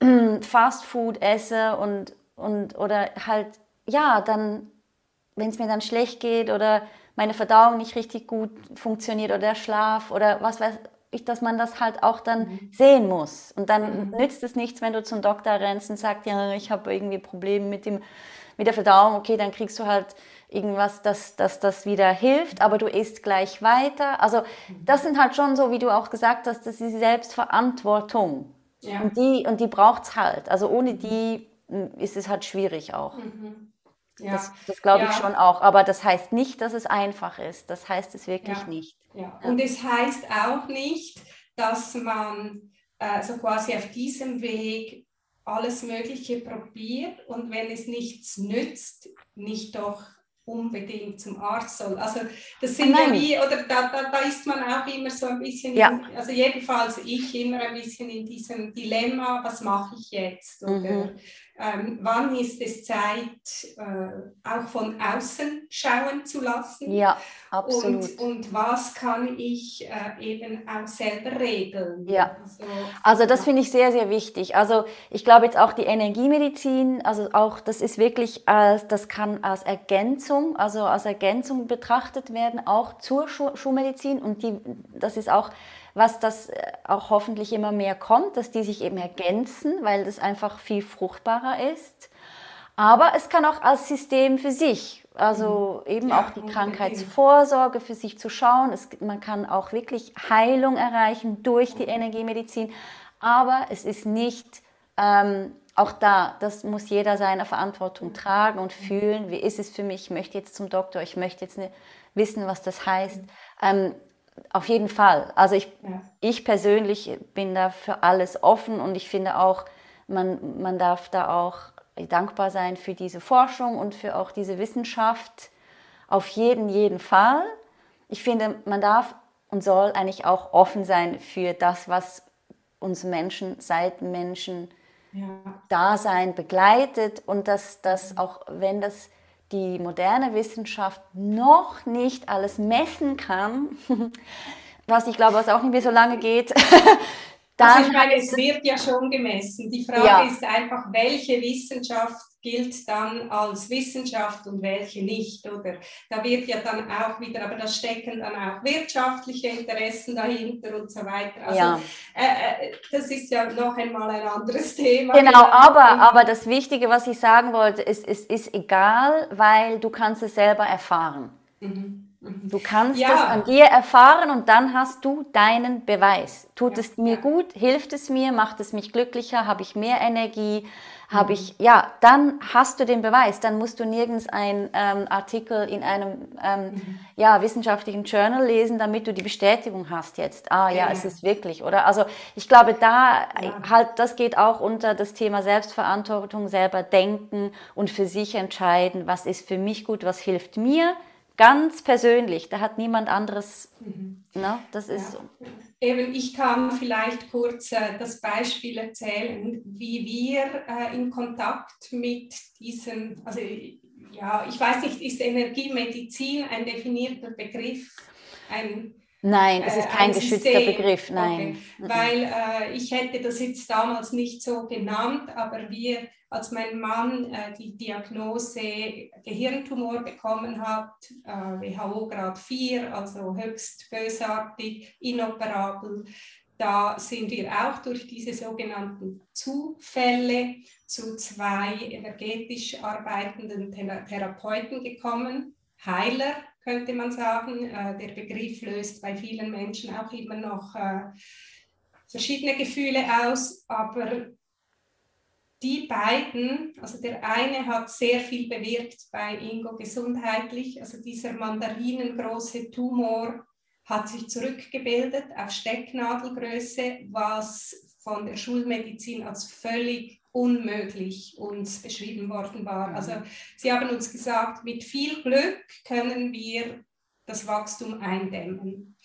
Fast Food esse und, und oder halt, ja, dann, wenn es mir dann schlecht geht oder meine Verdauung nicht richtig gut funktioniert oder der Schlaf oder was weiß ich, dass man das halt auch dann mhm. sehen muss. Und dann mhm. nützt es nichts, wenn du zum Doktor rennst und sagst, ja, ich habe irgendwie Probleme mit, dem, mit der Verdauung. Okay, dann kriegst du halt irgendwas, dass, dass das wieder hilft, aber du isst gleich weiter. Also mhm. das sind halt schon so, wie du auch gesagt hast, das ist die Selbstverantwortung. Ja. Und die, und die braucht es halt. Also ohne die hm, ist es halt schwierig auch. Mhm. Ja. Das, das glaube ich ja. schon auch. Aber das heißt nicht, dass es einfach ist. Das heißt es wirklich
ja.
nicht.
Und es heißt auch nicht, dass man äh, so quasi auf diesem Weg alles Mögliche probiert und wenn es nichts nützt, nicht doch unbedingt zum Arzt soll. Also das sind Nein. ja wie, oder da, da, da, ist man auch immer so ein bisschen, ja. in, also jedenfalls ich immer ein bisschen in diesem Dilemma, was mache ich jetzt? Oder mhm ähm, wann ist es Zeit, äh, auch von außen schauen zu lassen?
Ja, absolut.
Und, und was kann ich äh, eben auch selber regeln?
Ja, also, also das finde ich sehr, sehr wichtig. Also ich glaube jetzt auch die Energiemedizin, also auch das ist wirklich, als, das kann als Ergänzung, also als Ergänzung betrachtet werden, auch zur Schulmedizin und die, das ist auch was das äh, auch hoffentlich immer mehr kommt, dass die sich eben ergänzen, weil das einfach viel fruchtbarer ist. Aber es kann auch als System für sich, also mhm. eben ja, auch die Krankheitsvorsorge für sich zu schauen. Es, man kann auch wirklich Heilung erreichen durch die Energiemedizin, aber es ist nicht ähm, auch da, das muss jeder seine Verantwortung tragen und fühlen. Wie ist es für mich? Ich möchte jetzt zum Doktor, ich möchte jetzt ne, wissen, was das heißt. Ähm, auf jeden Fall. Also ich, ja. ich persönlich bin da für alles offen und ich finde auch, man, man darf da auch dankbar sein für diese Forschung und für auch diese Wissenschaft. Auf jeden, jeden Fall. Ich finde, man darf und soll eigentlich auch offen sein für das, was uns Menschen seit Menschen ja. Dasein begleitet und dass das auch, wenn das die moderne Wissenschaft noch nicht alles messen kann, was ich glaube, was auch nicht mehr so lange geht,
dann also ich meine, es wird ja schon gemessen. Die Frage ja. ist einfach, welche Wissenschaft gilt dann als Wissenschaft und welche nicht, oder? Da wird ja dann auch wieder, aber da stecken dann auch wirtschaftliche Interessen dahinter und so weiter. Also ja. äh, äh das ist ja noch einmal ein anderes Thema.
Genau, aber, aber das Wichtige, was ich sagen wollte, ist, es ist, ist egal, weil du kannst es selber erfahren. Mhm. mhm. Du kannst ja. es an dir erfahren und dann hast du deinen Beweis. Tut ja, es mir gut? Hilft es mir? Macht es mich glücklicher? Habe ich mehr Energie? Habe ich, ja, dann hast du den Beweis, dann musst du nirgends einen ähm, Artikel in einem ähm, mhm. ja, wissenschaftlichen Journal lesen, damit du die Bestätigung hast jetzt, ah ja, ja, es ist wirklich, oder? Also ich glaube, da ja. halt, das geht auch unter das Thema Selbstverantwortung, selber denken und für sich entscheiden, was ist für mich gut, was hilft mir, ganz persönlich, da hat niemand anderes, mhm. ne? das ist... Ja
eben, ich kann vielleicht kurz äh, das Beispiel erzählen, wie wir äh, in Kontakt mit diesem, also ja, ich weiß nicht, ist Energiemedizin ein definierter Begriff?
Ein, Nein, es ist kein äh, geschützter System. Begriff, nein.
Okay. Weil äh, ich hätte das jetzt damals nicht so genannt, aber wir als mein Mann äh, die Diagnose Gehirntumor bekommen hat, äh, WHO Grad 4, also höchst bösartig, inoperabel, da sind wir auch durch diese sogenannten Zufälle zu zwei energetisch arbeitenden Therapeuten gekommen, Heiler könnte man sagen. Äh, der Begriff löst bei vielen Menschen auch immer noch äh, verschiedene Gefühle aus, aber die beiden, also der eine hat sehr viel bewirkt bei Ingo gesundheitlich, also dieser mandarinengroße Tumor hat sich zurückgebildet auf Stecknadelgröße, was von der Schulmedizin als völlig unmöglich uns beschrieben worden war. Mhm. Also sie haben uns gesagt, mit viel Glück können wir das Wachstum eindämmen.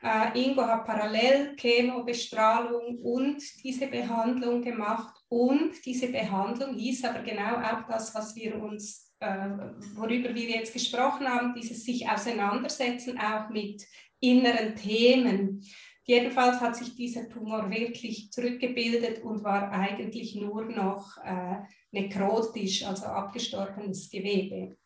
Äh, Ingo hat parallel Chemobestrahlung und diese Behandlung gemacht und diese Behandlung hieß aber genau auch das, was wir uns, äh, worüber wir jetzt gesprochen haben, dieses sich auseinandersetzen auch mit inneren Themen. Jedenfalls hat sich dieser Tumor wirklich zurückgebildet und war eigentlich nur noch äh, nekrotisch, also abgestorbenes Gewebe.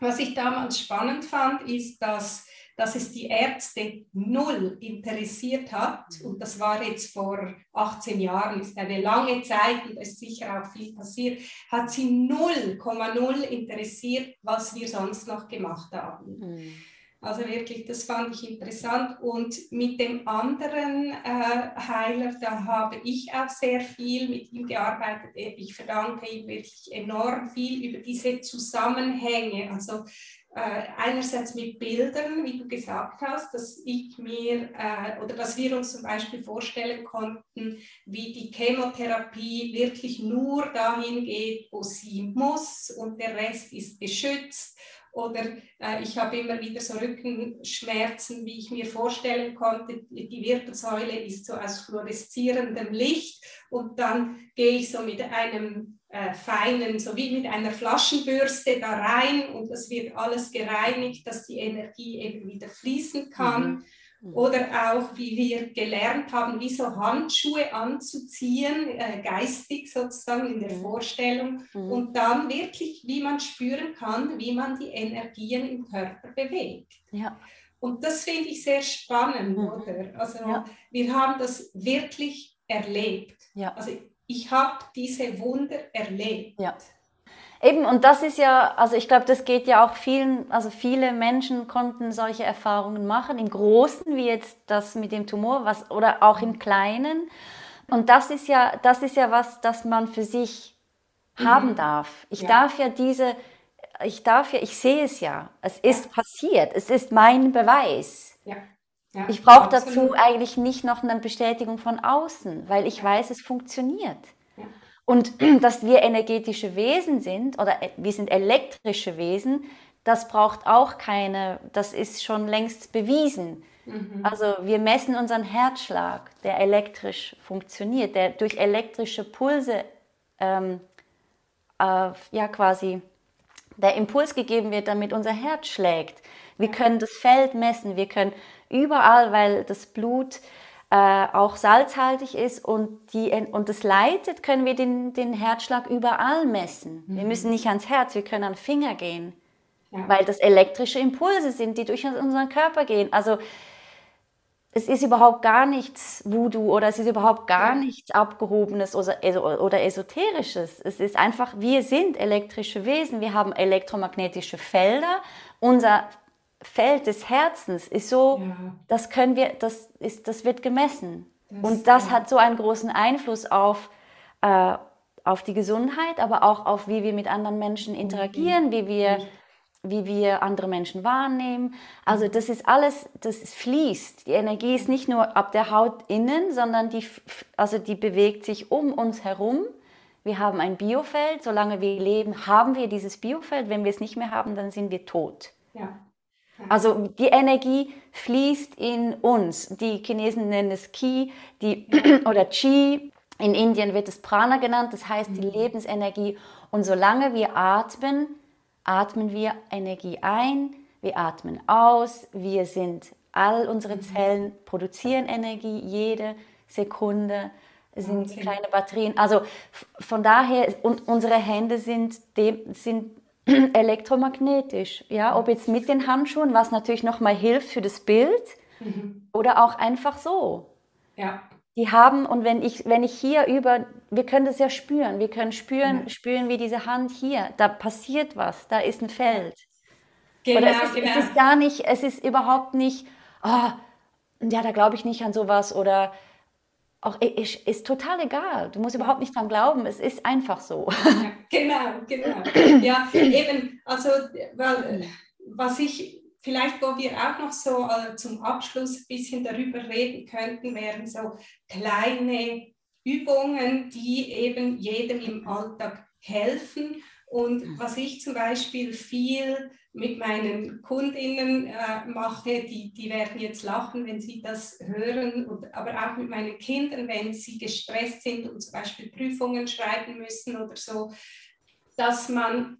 Was ich damals spannend fand, ist, dass, dass es die Ärzte null interessiert hat. Und das war jetzt vor 18 Jahren, ist eine lange Zeit und es ist sicher auch viel passiert, hat sie 0,0 interessiert, was wir sonst noch gemacht haben. Mhm. Also wirklich, das fand ich interessant. Und mit dem anderen äh, Heiler, da habe ich auch sehr viel mit ihm gearbeitet. Ich verdanke ihm wirklich enorm viel über diese Zusammenhänge. Also äh, einerseits mit Bildern, wie du gesagt hast, dass ich mir äh, oder dass wir uns zum Beispiel vorstellen konnten, wie die Chemotherapie wirklich nur dahin geht, wo sie muss und der Rest ist geschützt oder äh, ich habe immer wieder so Rückenschmerzen, wie ich mir vorstellen konnte. Die Wirbelsäule ist so aus fluoreszierendem Licht und dann gehe ich so mit einem äh, feinen, so wie mit einer Flaschenbürste da rein und es wird alles gereinigt, dass die Energie eben wieder fließen kann. Mhm. Mhm. Oder auch, wie wir gelernt haben, wie so Handschuhe anzuziehen, äh, geistig sozusagen in der mhm. Vorstellung. Mhm. Und dann wirklich, wie man spüren kann, wie man die Energien im Körper bewegt. Ja. Und das finde ich sehr spannend, oder? Also ja. wir haben das wirklich erlebt. Ja. Also ich habe diese Wunder erlebt.
Ja. Eben, und das ist ja, also ich glaube, das geht ja auch vielen, also viele Menschen konnten solche Erfahrungen machen, im Großen, wie jetzt das mit dem Tumor, was, oder auch im Kleinen. Und das ist ja, das ist ja was, das man für sich mhm. haben darf. Ich ja. darf ja diese, ich darf ja, ich sehe es ja, es ist ja. passiert, es ist mein Beweis. Ja. Ja, ich brauche dazu eigentlich nicht noch eine Bestätigung von außen, weil ich weiß, es funktioniert. Und dass wir energetische Wesen sind oder e, wir sind elektrische Wesen, das braucht auch keine, das ist schon längst bewiesen. Mhm. Also wir messen unseren Herzschlag, der elektrisch funktioniert, der durch elektrische Pulse ähm, äh, ja quasi der Impuls gegeben wird, damit unser Herz schlägt. Wir können das Feld messen, wir können überall, weil das Blut äh, auch salzhaltig ist und, die, und das leitet, können wir den, den Herzschlag überall messen. Mhm. Wir müssen nicht ans Herz, wir können an den Finger gehen, ja. weil das elektrische Impulse sind, die durch unseren Körper gehen. Also es ist überhaupt gar nichts Voodoo oder es ist überhaupt gar ja. nichts Abgehobenes oder, oder Esoterisches. Es ist einfach, wir sind elektrische Wesen, wir haben elektromagnetische Felder. Unser Feld des Herzens ist so, ja. das können wir, das ist, das wird gemessen. Das, und das ja. hat so einen großen Einfluss auf, äh, auf die Gesundheit, aber auch auf, wie wir mit anderen Menschen interagieren, mhm. wie wir, wie wir andere Menschen wahrnehmen. Also das ist alles, das fließt. Die Energie ist nicht nur ab der Haut innen, sondern die, also die bewegt sich um uns herum. Wir haben ein Biofeld, solange wir leben, haben wir dieses Biofeld. Wenn wir es nicht mehr haben, dann sind wir tot. Ja. Also die Energie fließt in uns. Die Chinesen nennen es Qi die, oder Qi. In Indien wird es Prana genannt, das heißt die mhm. Lebensenergie. Und solange wir atmen, atmen wir Energie ein, wir atmen aus, wir sind, all unsere mhm. Zellen produzieren Energie, jede Sekunde sind kleine Batterien. Also von daher, und unsere Hände sind, sind elektromagnetisch. Ja, ob jetzt mit den Handschuhen, was natürlich nochmal hilft für das Bild, mhm. oder auch einfach so. Ja. Die haben, und wenn ich, wenn ich hier über, wir können das ja spüren, wir können spüren, ja. spüren wie diese Hand hier, da passiert was, da ist ein Feld. Genau, oder es ist, genau. es ist gar nicht, es ist überhaupt nicht, oh, ja, da glaube ich nicht an sowas oder auch ist, ist total egal. Du musst überhaupt nicht dran glauben. Es ist einfach so.
Ja, genau, genau. Ja, eben, also weil, was ich vielleicht, wo wir auch noch so äh, zum Abschluss ein bisschen darüber reden könnten, wären so kleine Übungen, die eben jedem im Alltag helfen. Und mhm. was ich zum Beispiel viel mit meinen Kundinnen äh, mache, die, die werden jetzt lachen, wenn sie das hören, und, aber auch mit meinen Kindern, wenn sie gestresst sind und zum Beispiel Prüfungen schreiben müssen oder so, dass man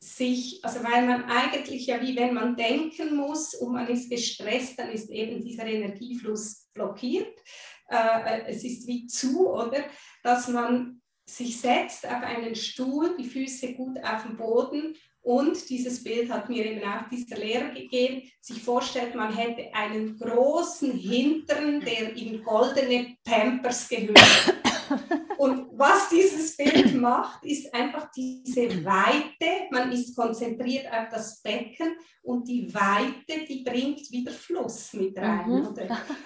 sich, also weil man eigentlich ja wie wenn man denken muss und man ist gestresst, dann ist eben dieser Energiefluss blockiert. Äh, es ist wie zu, oder? Dass man sich setzt auf einen Stuhl, die Füße gut auf dem Boden und dieses Bild hat mir eben auch dieser Lehrer gegeben, sich vorstellt, man hätte einen großen Hintern, der in goldene Pampers gehört. Und was dieses Bild macht, ist einfach diese Weite. Man ist konzentriert auf das Becken und die Weite, die bringt wieder Fluss mit rein. Mhm.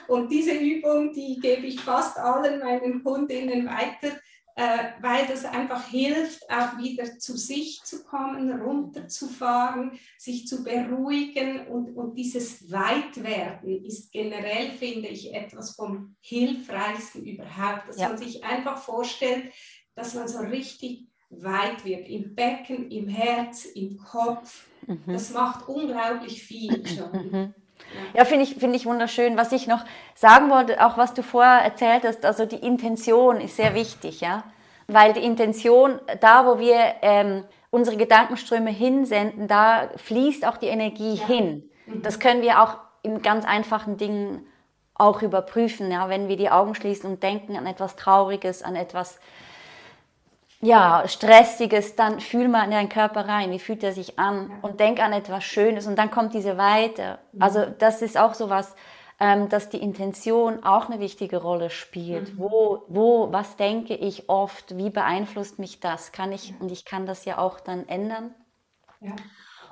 Und diese Übung, die gebe ich fast allen meinen Kundinnen weiter weil das einfach hilft, auch wieder zu sich zu kommen, runterzufahren, sich zu beruhigen und, und dieses Weitwerden ist generell, finde ich, etwas vom Hilfreichsten überhaupt, dass ja. man sich einfach vorstellt, dass man so richtig weit wird, im Becken, im Herz, im Kopf. Mhm. Das macht unglaublich viel schon.
Mhm. Ja, finde ich, find ich wunderschön. Was ich noch sagen wollte, auch was du vorher erzählt hast, also die Intention ist sehr wichtig, ja. Weil die Intention, da wo wir ähm, unsere Gedankenströme hinsenden, da fließt auch die Energie ja. hin. Mhm. Das können wir auch in ganz einfachen Dingen auch überprüfen, ja, wenn wir die Augen schließen und denken an etwas Trauriges, an etwas ja, Stressiges, dann fühl mal in deinen Körper rein, wie fühlt er sich an und denk an etwas Schönes und dann kommt diese Weite. Mhm. Also das ist auch so was, ähm, dass die Intention auch eine wichtige Rolle spielt. Mhm. Wo, wo, was denke ich oft, wie beeinflusst mich das? Kann ich, und ich kann das ja auch dann ändern. Ja.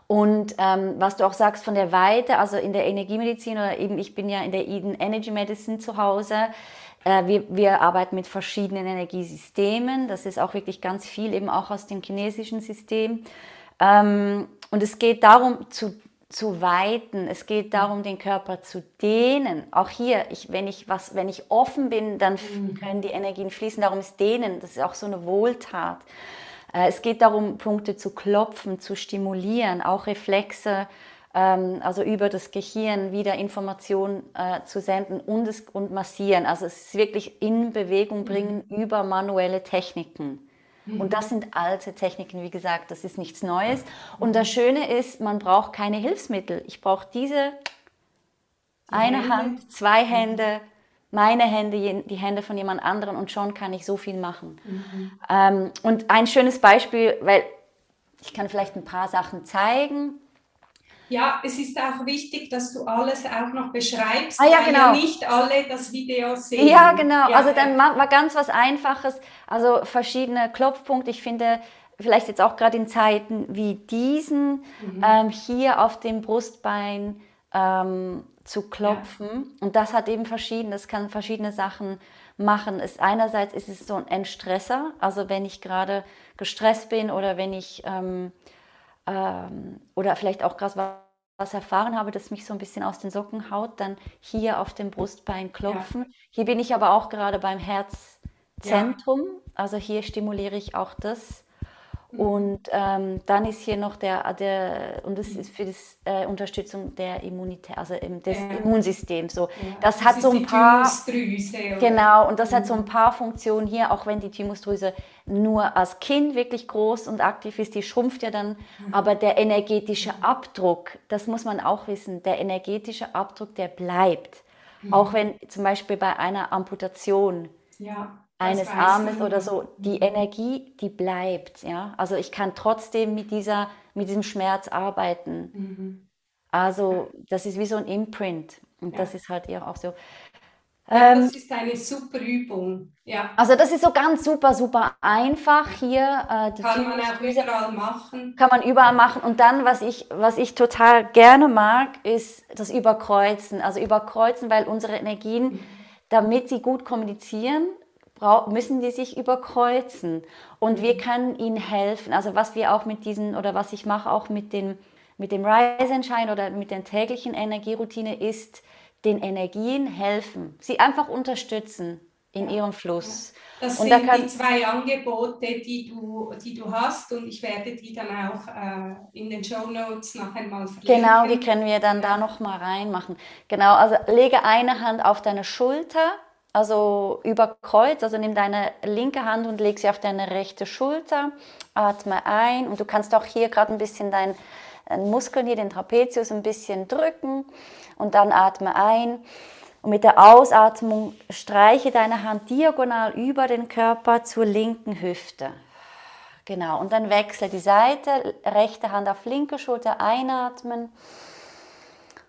Und ähm, was du auch sagst von der Weite, also in der Energiemedizin oder eben ich bin ja in der Eden Energy Medicine zu Hause, wir, wir arbeiten mit verschiedenen Energiesystemen. Das ist auch wirklich ganz viel eben auch aus dem chinesischen System. Ähm, und es geht darum zu, zu weiten. Es geht darum, den Körper zu dehnen. Auch hier, ich, wenn, ich was, wenn ich offen bin, dann mhm. können die Energien fließen. Darum ist Dehnen, das ist auch so eine Wohltat. Äh, es geht darum, Punkte zu klopfen, zu stimulieren, auch Reflexe ähm, also über das Gehirn wieder Informationen äh, zu senden und, es, und massieren. Also es ist wirklich in Bewegung mhm. bringen mhm. über manuelle Techniken. Mhm. Und das sind alte Techniken, wie gesagt, das ist nichts Neues. Und das Schöne ist, man braucht keine Hilfsmittel. Ich brauche diese eine Hände. Hand, zwei mhm. Hände, meine Hände, die Hände von jemand anderem und schon kann ich so viel machen. Mhm. Ähm, und ein schönes Beispiel, weil ich kann vielleicht ein paar Sachen zeigen.
Ja, es ist auch wichtig, dass du alles auch noch beschreibst,
ah, ja, weil genau. ja
nicht alle das Video sehen.
Ja, genau. Ja, also dann war ganz was Einfaches, also verschiedene Klopfpunkte. Ich finde, vielleicht jetzt auch gerade in Zeiten wie diesen, mhm. ähm, hier auf dem Brustbein ähm, zu klopfen. Ja. Und das hat eben verschiedene, das kann verschiedene Sachen machen. Es, einerseits ist es so ein Entstresser, also wenn ich gerade gestresst bin oder wenn ich... Ähm, ähm, oder vielleicht auch gerade was erfahren habe, das mich so ein bisschen aus den Socken haut, dann hier auf dem Brustbein klopfen. Ja. Hier bin ich aber auch gerade beim Herzzentrum, ja. also hier stimuliere ich auch das. Mhm. Und ähm, dann ist hier noch der, der und das ist für die äh, Unterstützung der Immunität, also im, des ja. Immunsystems. So. Ja. Das, das hat so ein paar. Genau, und das mhm. hat so ein paar Funktionen hier, auch wenn die Thymusdrüse nur als Kind wirklich groß und aktiv ist, die schrumpft ja dann, mhm. aber der energetische Abdruck, das muss man auch wissen, der energetische Abdruck, der bleibt. Mhm. Auch wenn zum Beispiel bei einer Amputation. Ja eines Armes oder so, die Energie, die bleibt. Ja? Also ich kann trotzdem mit, dieser, mit diesem Schmerz arbeiten. Mhm. Also das ist wie so ein Imprint. Und ja. das ist halt eher auch so.
Ja, das ähm, ist eine super Übung. Ja.
Also das ist so ganz super, super einfach hier.
Äh, kann man auch überall machen.
Kann man überall machen. Und dann, was ich, was ich total gerne mag, ist das Überkreuzen. Also Überkreuzen, weil unsere Energien... Mhm damit sie gut kommunizieren, müssen die sich überkreuzen. Und wir können ihnen helfen. Also was wir auch mit diesen, oder was ich mache auch mit, den, mit dem Rise-Entscheid oder mit der täglichen Energieroutine, ist den Energien helfen. Sie einfach unterstützen in ihrem Fluss.
Das und sind da kann, die zwei Angebote, die du, die du hast und ich werde die dann auch äh, in den Show Notes noch einmal
verlinken. Genau, die können wir dann ja. da noch mal reinmachen. Genau, also lege eine Hand auf deine Schulter, also über Kreuz, also nimm deine linke Hand und leg sie auf deine rechte Schulter, atme ein und du kannst auch hier gerade ein bisschen deinen äh, Muskeln hier, den Trapezius, ein bisschen drücken und dann atme ein und mit der Ausatmung streiche deine Hand diagonal über den Körper zur linken Hüfte. Genau, und dann wechsle die Seite, rechte Hand auf linke Schulter einatmen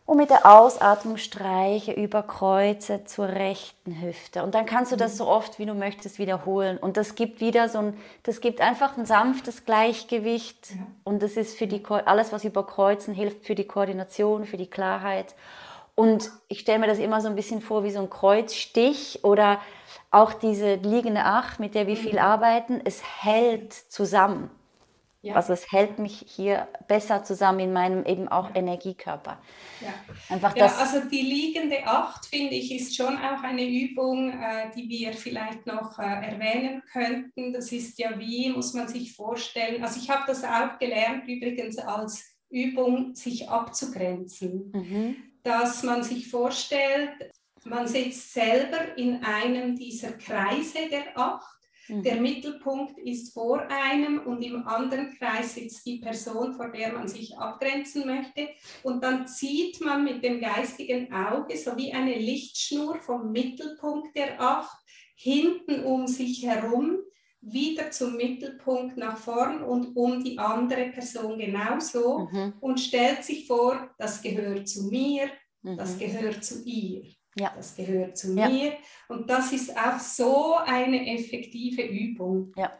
und mit der Ausatmung streiche über Kreuze zur rechten Hüfte. Und dann kannst du das so oft wie du möchtest wiederholen. Und das gibt wieder so ein, das gibt einfach ein sanftes Gleichgewicht. Und das ist für die, alles, was über Kreuzen hilft, für die Koordination, für die Klarheit. Und ich stelle mir das immer so ein bisschen vor wie so ein Kreuzstich oder auch diese liegende Acht, mit der wir viel mhm. arbeiten. Es hält zusammen. Ja. Also es hält mich hier besser zusammen in meinem eben auch ja. Energiekörper.
Ja. Einfach ja, also die liegende Acht, finde ich, ist schon auch eine Übung, äh, die wir vielleicht noch äh, erwähnen könnten. Das ist ja wie, muss man sich vorstellen. Also ich habe das auch gelernt übrigens als Übung, sich abzugrenzen. Mhm dass man sich vorstellt, man sitzt selber in einem dieser Kreise der Acht. Mhm. Der Mittelpunkt ist vor einem und im anderen Kreis sitzt die Person, vor der man sich abgrenzen möchte. Und dann zieht man mit dem geistigen Auge so wie eine Lichtschnur vom Mittelpunkt der Acht hinten um sich herum wieder zum Mittelpunkt nach vorn und um die andere Person genauso mhm. und stellt sich vor, das gehört zu mir, mhm. das gehört zu ihr. Ja. Das gehört zu ja. mir. Und das ist auch so eine effektive Übung.
Ja.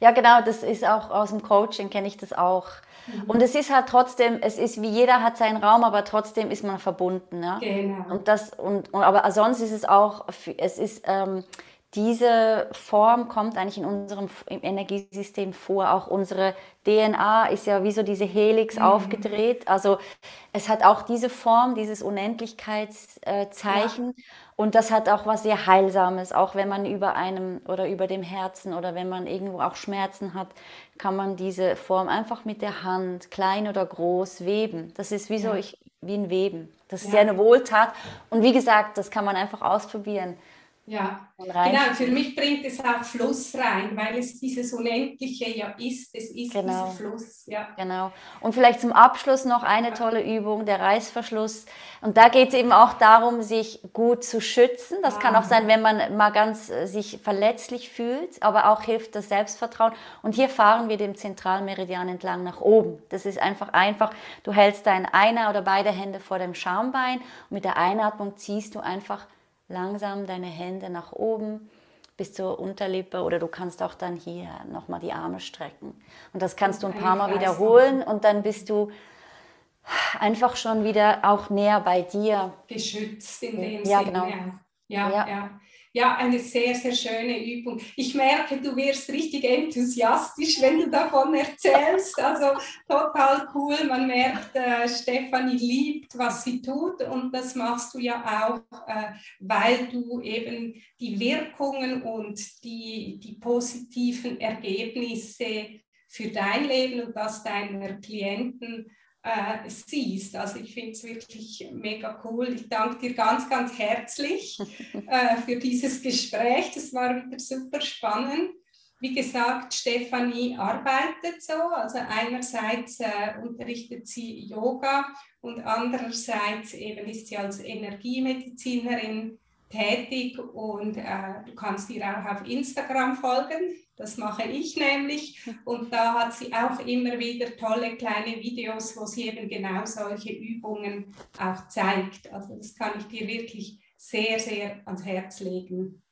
Ja, genau, das ist auch aus dem Coaching, kenne ich das auch. Mhm. Und es ist halt trotzdem, es ist wie jeder hat seinen Raum, aber trotzdem ist man verbunden. Ja? Genau. Und das, und, und aber sonst ist es auch, es ist, ähm, diese Form kommt eigentlich in unserem Energiesystem vor. Auch unsere DNA ist ja wie so diese Helix mhm. aufgedreht. Also es hat auch diese Form, dieses Unendlichkeitszeichen. Ja. Und das hat auch was sehr Heilsames. Auch wenn man über einem oder über dem Herzen oder wenn man irgendwo auch Schmerzen hat, kann man diese Form einfach mit der Hand, klein oder groß, weben. Das ist wie so ich, wie ein Weben. Das ist ja eine Wohltat. Und wie gesagt, das kann man einfach ausprobieren.
Ja, genau. Für mich bringt es auch Fluss rein, weil es dieses Unendliche ja ist. Es ist genau. dieser Fluss. Ja.
Genau. Und vielleicht zum Abschluss noch eine tolle Übung, der Reißverschluss. Und da geht es eben auch darum, sich gut zu schützen. Das ah. kann auch sein, wenn man mal ganz äh, sich verletzlich fühlt, aber auch hilft das Selbstvertrauen. Und hier fahren wir dem Zentralmeridian entlang nach oben. Das ist einfach einfach. Du hältst deine eine oder beide Hände vor dem Schambein und mit der Einatmung ziehst du einfach langsam deine Hände nach oben bis zur Unterlippe oder du kannst auch dann hier nochmal die Arme strecken. Und das kannst du ein paar Mal wiederholen und dann bist du einfach schon wieder auch näher bei dir.
Geschützt in dem ja, Sinne. Genau. Ja, ja. ja ja, eine sehr, sehr schöne Übung. Ich merke, du wirst richtig enthusiastisch, wenn du davon erzählst. Also total cool. Man merkt, äh, Stefanie liebt, was sie tut und das machst du ja auch, äh, weil du eben die Wirkungen und die, die positiven Ergebnisse für dein Leben und das deiner Klienten äh, siehst. Also ich finde es wirklich mega cool. Ich danke dir ganz, ganz herzlich äh, für dieses Gespräch. Das war wieder super spannend. Wie gesagt, Stefanie arbeitet so. Also einerseits äh, unterrichtet sie Yoga und andererseits eben ist sie als Energiemedizinerin tätig und äh, du kannst ihr auch auf Instagram folgen. Das mache ich nämlich. Und da hat sie auch immer wieder tolle kleine Videos, wo sie eben genau solche Übungen auch zeigt. Also das kann ich dir wirklich sehr, sehr ans Herz legen.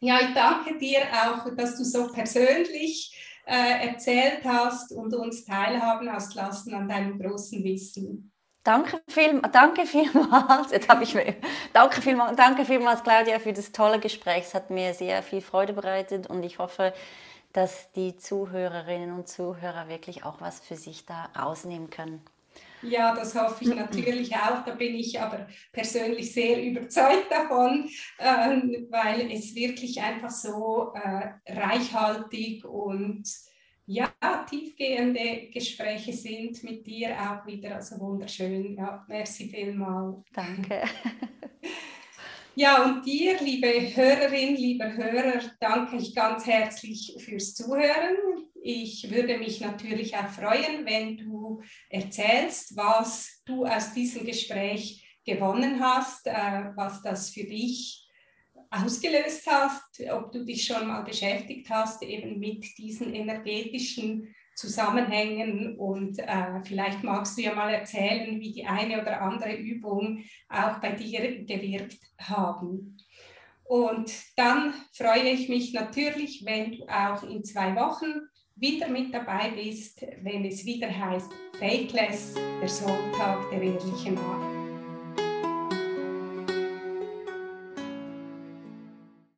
Ja, ich danke dir auch, dass du so persönlich äh, erzählt hast und uns teilhaben hast lassen an deinem großen Wissen.
Danke, viel, danke vielmals. Jetzt habe ich danke vielmals, danke vielmals, Claudia, für das tolle Gespräch. Es hat mir sehr viel Freude bereitet und ich hoffe, dass die Zuhörerinnen und Zuhörer wirklich auch was für sich da rausnehmen können.
Ja, das hoffe ich natürlich auch. Da bin ich aber persönlich sehr überzeugt davon, äh, weil es wirklich einfach so äh, reichhaltig und ja, tiefgehende Gespräche sind mit dir auch wieder. Also wunderschön. Ja, merci vielmals.
Danke.
Ja, und dir, liebe Hörerin, lieber Hörer, danke ich ganz herzlich fürs Zuhören. Ich würde mich natürlich auch freuen, wenn du erzählst, was du aus diesem Gespräch gewonnen hast, äh, was das für dich ausgelöst hast, ob du dich schon mal beschäftigt hast eben mit diesen energetischen Zusammenhängen und äh, vielleicht magst du ja mal erzählen, wie die eine oder andere Übung auch bei dir gewirkt haben. Und dann freue ich mich natürlich, wenn du auch in zwei Wochen wieder mit dabei bist, wenn es wieder heißt Fakeless, der Sonntag der ehrlichen Art.